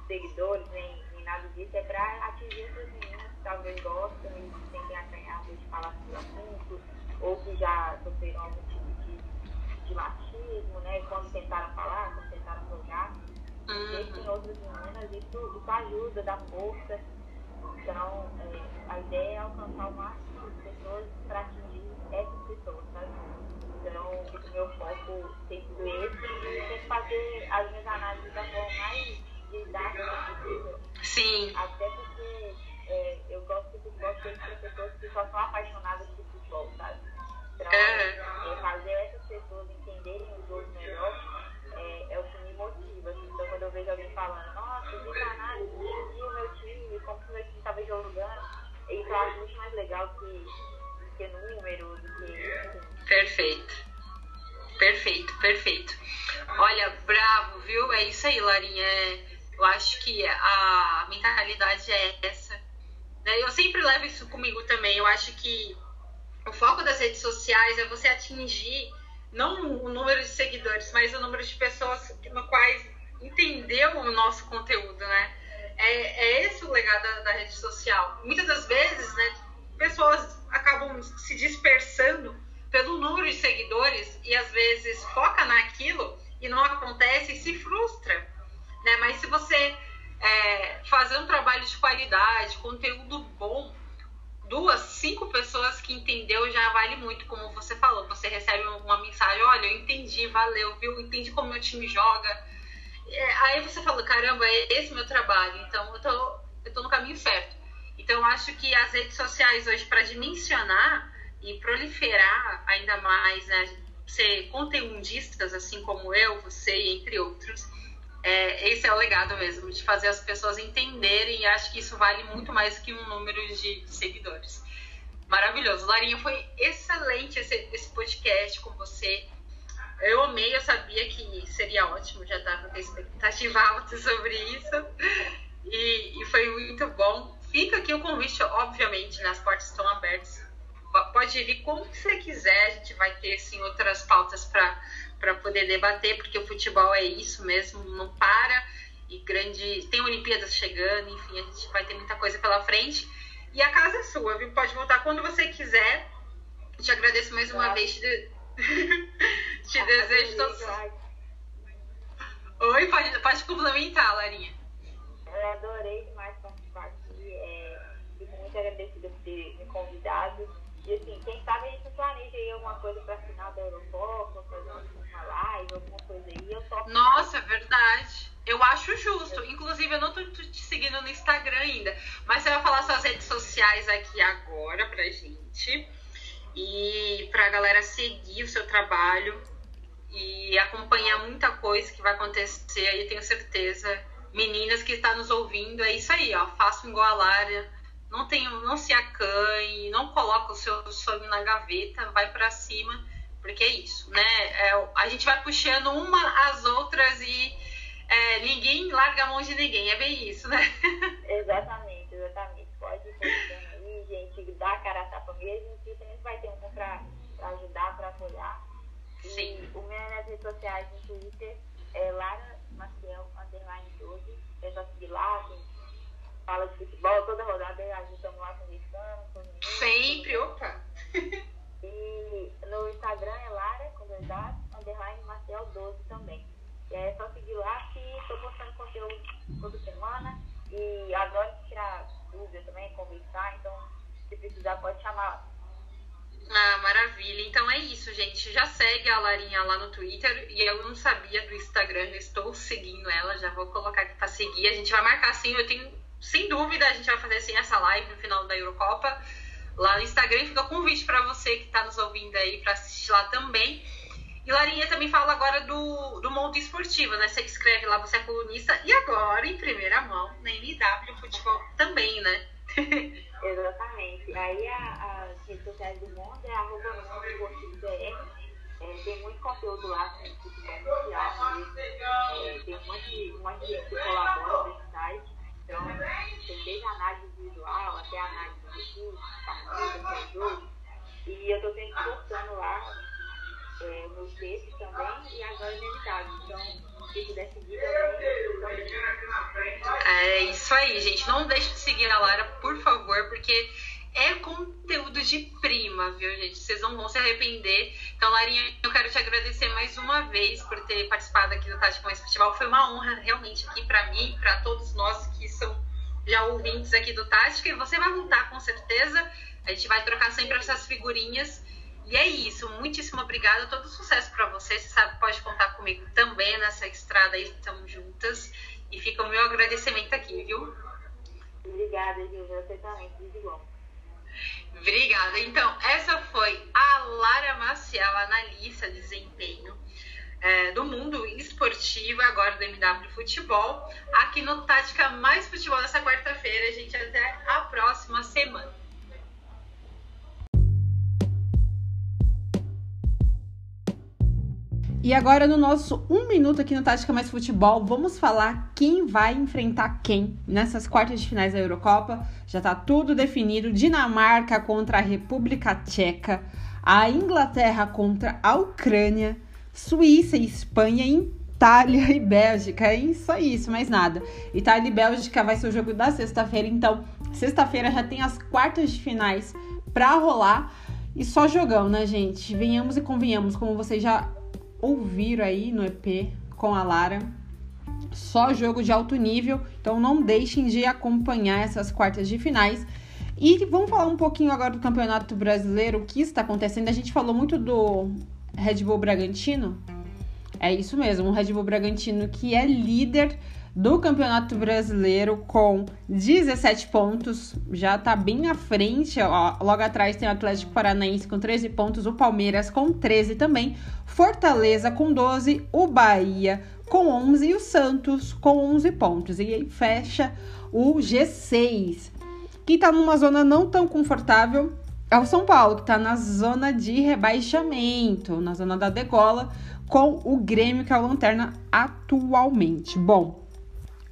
seguidores, nem, nem nada disso, é para atingir outras meninas que talvez gostam e sentem acanhadas de falar sobre o assunto, ou que já sofreram algum tipo de, de machismo, né? Quando tentaram falar, quando tentaram jogar uhum. em outras meninas, isso, isso ajuda, dá força. Então, é, a ideia é alcançar o máximo de pessoas para atingir essas pessoas, sabe? Então, o meu foco tem sido esse e tem que fazer as minhas análises da forma mais didática possível. Sim. Até porque é, eu gosto de futebol tem pessoas que só são apaixonadas por futebol, sabe? Então, é, fazer essas pessoas entenderem o jogo falando, nossa, eu vi entendi o meu time, como o meu time estava jogando, isso eu acho muito mais legal que, que número, do que. Perfeito. Perfeito, perfeito. Olha, bravo, viu? É isso aí, Larinha. É, eu acho que a mentalidade é essa. Né? Eu sempre levo isso comigo também. Eu acho que o foco das redes sociais é você atingir não o número de seguidores, mas o número de pessoas no quais entendeu o nosso conteúdo, né? É, é esse o legado da, da, rede social. Muitas das vezes, né, pessoas acabam se dispersando pelo número de seguidores e às vezes foca naquilo e não acontece e se frustra, né? Mas se você é, fazer um trabalho de qualidade, conteúdo bom, duas, cinco pessoas que entendeu já vale muito, como você falou. Você recebe uma mensagem, olha, eu entendi, valeu, viu? Entendi como meu time joga. É, aí você fala, caramba, é esse meu trabalho, então eu tô, eu tô no caminho certo. Então eu acho que as redes sociais hoje, para dimensionar e proliferar ainda mais, né, ser conteudistas, assim como eu, você entre outros, é, esse é o legado mesmo, de fazer as pessoas entenderem e acho que isso vale muito mais que um número de seguidores. Maravilhoso. Larinha, foi excelente esse, esse podcast com você. Eu amei, eu sabia que seria ótimo, já dava ter expectativa [laughs] alta sobre isso. E, e foi muito bom. Fica aqui o convite, obviamente, nas portas estão abertas. Pode vir como você quiser, a gente vai ter sim outras pautas para poder debater, porque o futebol é isso mesmo, não para. E grande. Tem Olimpíadas chegando, enfim, a gente vai ter muita coisa pela frente. E a casa é sua, viu? Pode voltar quando você quiser. Te agradeço mais uma vez. Te, de... [laughs] te desejo todos. Oi, pode, pode complementar, Larinha. Eu adorei demais participar aqui. É, fico muito agradecida por ter me convidado. E assim, quem sabe a gente planeja aí alguma coisa para final da Eurocopa, fazer uma live, alguma coisa aí. Eu. Nossa, é verdade. Eu acho justo. Inclusive, eu não tô te seguindo no Instagram ainda. Mas você vai falar suas redes sociais aqui agora pra gente. E pra galera seguir o seu trabalho e acompanhar muita coisa que vai acontecer aí, tenho certeza. Meninas que estão nos ouvindo, é isso aí, ó. Façam igual a Lara. Não, tenho, não se acanhe, não coloque o seu sonho na gaveta, vai para cima, porque é isso, né? É, a gente vai puxando uma às outras e é, ninguém larga a mão de ninguém, é bem isso, né? [laughs] Exatamente, exatamente. Pode ir aí, gente, dá a cara a tapa mesmo, que sempre vai ter um pra, pra ajudar, pra apoiar. Sim. O meu nas redes sociais no Twitter é Lara Maciel, underline 12. É só seguir lá, tem fala de futebol, toda rodada a gente estamos lá conversando. Sempre, opa! e no Instagram é Lara, com dois A's, underline Marcel 12 também. E é só seguir lá que estou postando conteúdo toda semana. E adoro tirar dúvidas também, conversar. Então, se precisar, pode chamar. Ah, maravilha. Então é isso, gente. Já segue a Larinha lá no Twitter. E eu não sabia do Instagram, eu estou seguindo ela. Já vou colocar aqui para seguir. A gente vai marcar sim. Eu tenho, sem dúvida, a gente vai fazer sim essa live no final da Eurocopa. Lá no Instagram fica o convite para você que está nos ouvindo aí para assistir lá também. E Larinha também fala agora do, do mundo esportivo, né? Você que escreve lá, você é colunista. E agora, em primeira mão, na MW Futebol também, né? [laughs] Exatamente. Aí a, as redes sociais do mundo é arroba. É, tem muito conteúdo lá sobre futebol. É, tem um monte, de, um monte de gente que colabora nesse site. Então, tem desde análise visual até análise de curso, partida. E eu estou sempre postando lá é, nos textos também e agora inevitável. Então, É isso aí, gente. Não deixe de seguir a Lara, por favor, porque é conteúdo de prima, viu, gente? Vocês não vão se arrepender. Então, Larinha, eu quero te agradecer mais uma vez por ter participado aqui do Tática Mais Festival. Foi uma honra realmente aqui para mim, para todos nós que são já ouvintes aqui do Tática. E você vai voltar com certeza. A gente vai trocar sempre essas figurinhas. E é isso, muitíssimo obrigada, todo sucesso para você. Você sabe que pode contar comigo também nessa estrada aí, estamos juntas. E fica o meu agradecimento aqui, viu? Obrigada, Gilva, você também, tudo bom. Obrigada. Então, essa foi a Lara Maciel, analista de desempenho é, do mundo esportivo, agora do MW Futebol, aqui no Tática Mais Futebol dessa quarta-feira. Gente, até a próxima semana. E agora, no nosso um minuto aqui no Tática Mais Futebol, vamos falar quem vai enfrentar quem nessas quartas de finais da Eurocopa. Já tá tudo definido: Dinamarca contra a República Tcheca, a Inglaterra contra a Ucrânia, Suíça e Espanha, Itália e Bélgica. É aí, isso mais nada. Itália e Bélgica vai ser o jogo da sexta-feira, então, sexta-feira já tem as quartas de finais pra rolar. E só jogão, né, gente? Venhamos e convenhamos, como vocês já ouviram aí no EP com a Lara. Só jogo de alto nível, então não deixem de acompanhar essas quartas de finais. E vamos falar um pouquinho agora do Campeonato Brasileiro, o que está acontecendo. A gente falou muito do Red Bull Bragantino. É isso mesmo, o Red Bull Bragantino que é líder do Campeonato Brasileiro com 17 pontos, já tá bem à frente. Ó, logo atrás tem o Atlético Paranaense com 13 pontos, o Palmeiras com 13 também, Fortaleza com 12, o Bahia com 11 e o Santos com 11 pontos. E aí fecha o G6, que tá numa zona não tão confortável. É o São Paulo, que tá na zona de rebaixamento, na zona da degola, com o Grêmio, que é o lanterna atualmente. Bom,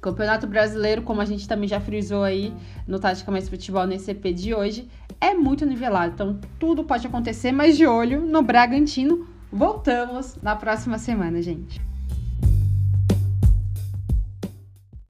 Campeonato Brasileiro, como a gente também já frisou aí no Tática Mais Futebol nesse EP de hoje, é muito nivelado. Então tudo pode acontecer, mas de olho no Bragantino. Voltamos na próxima semana, gente.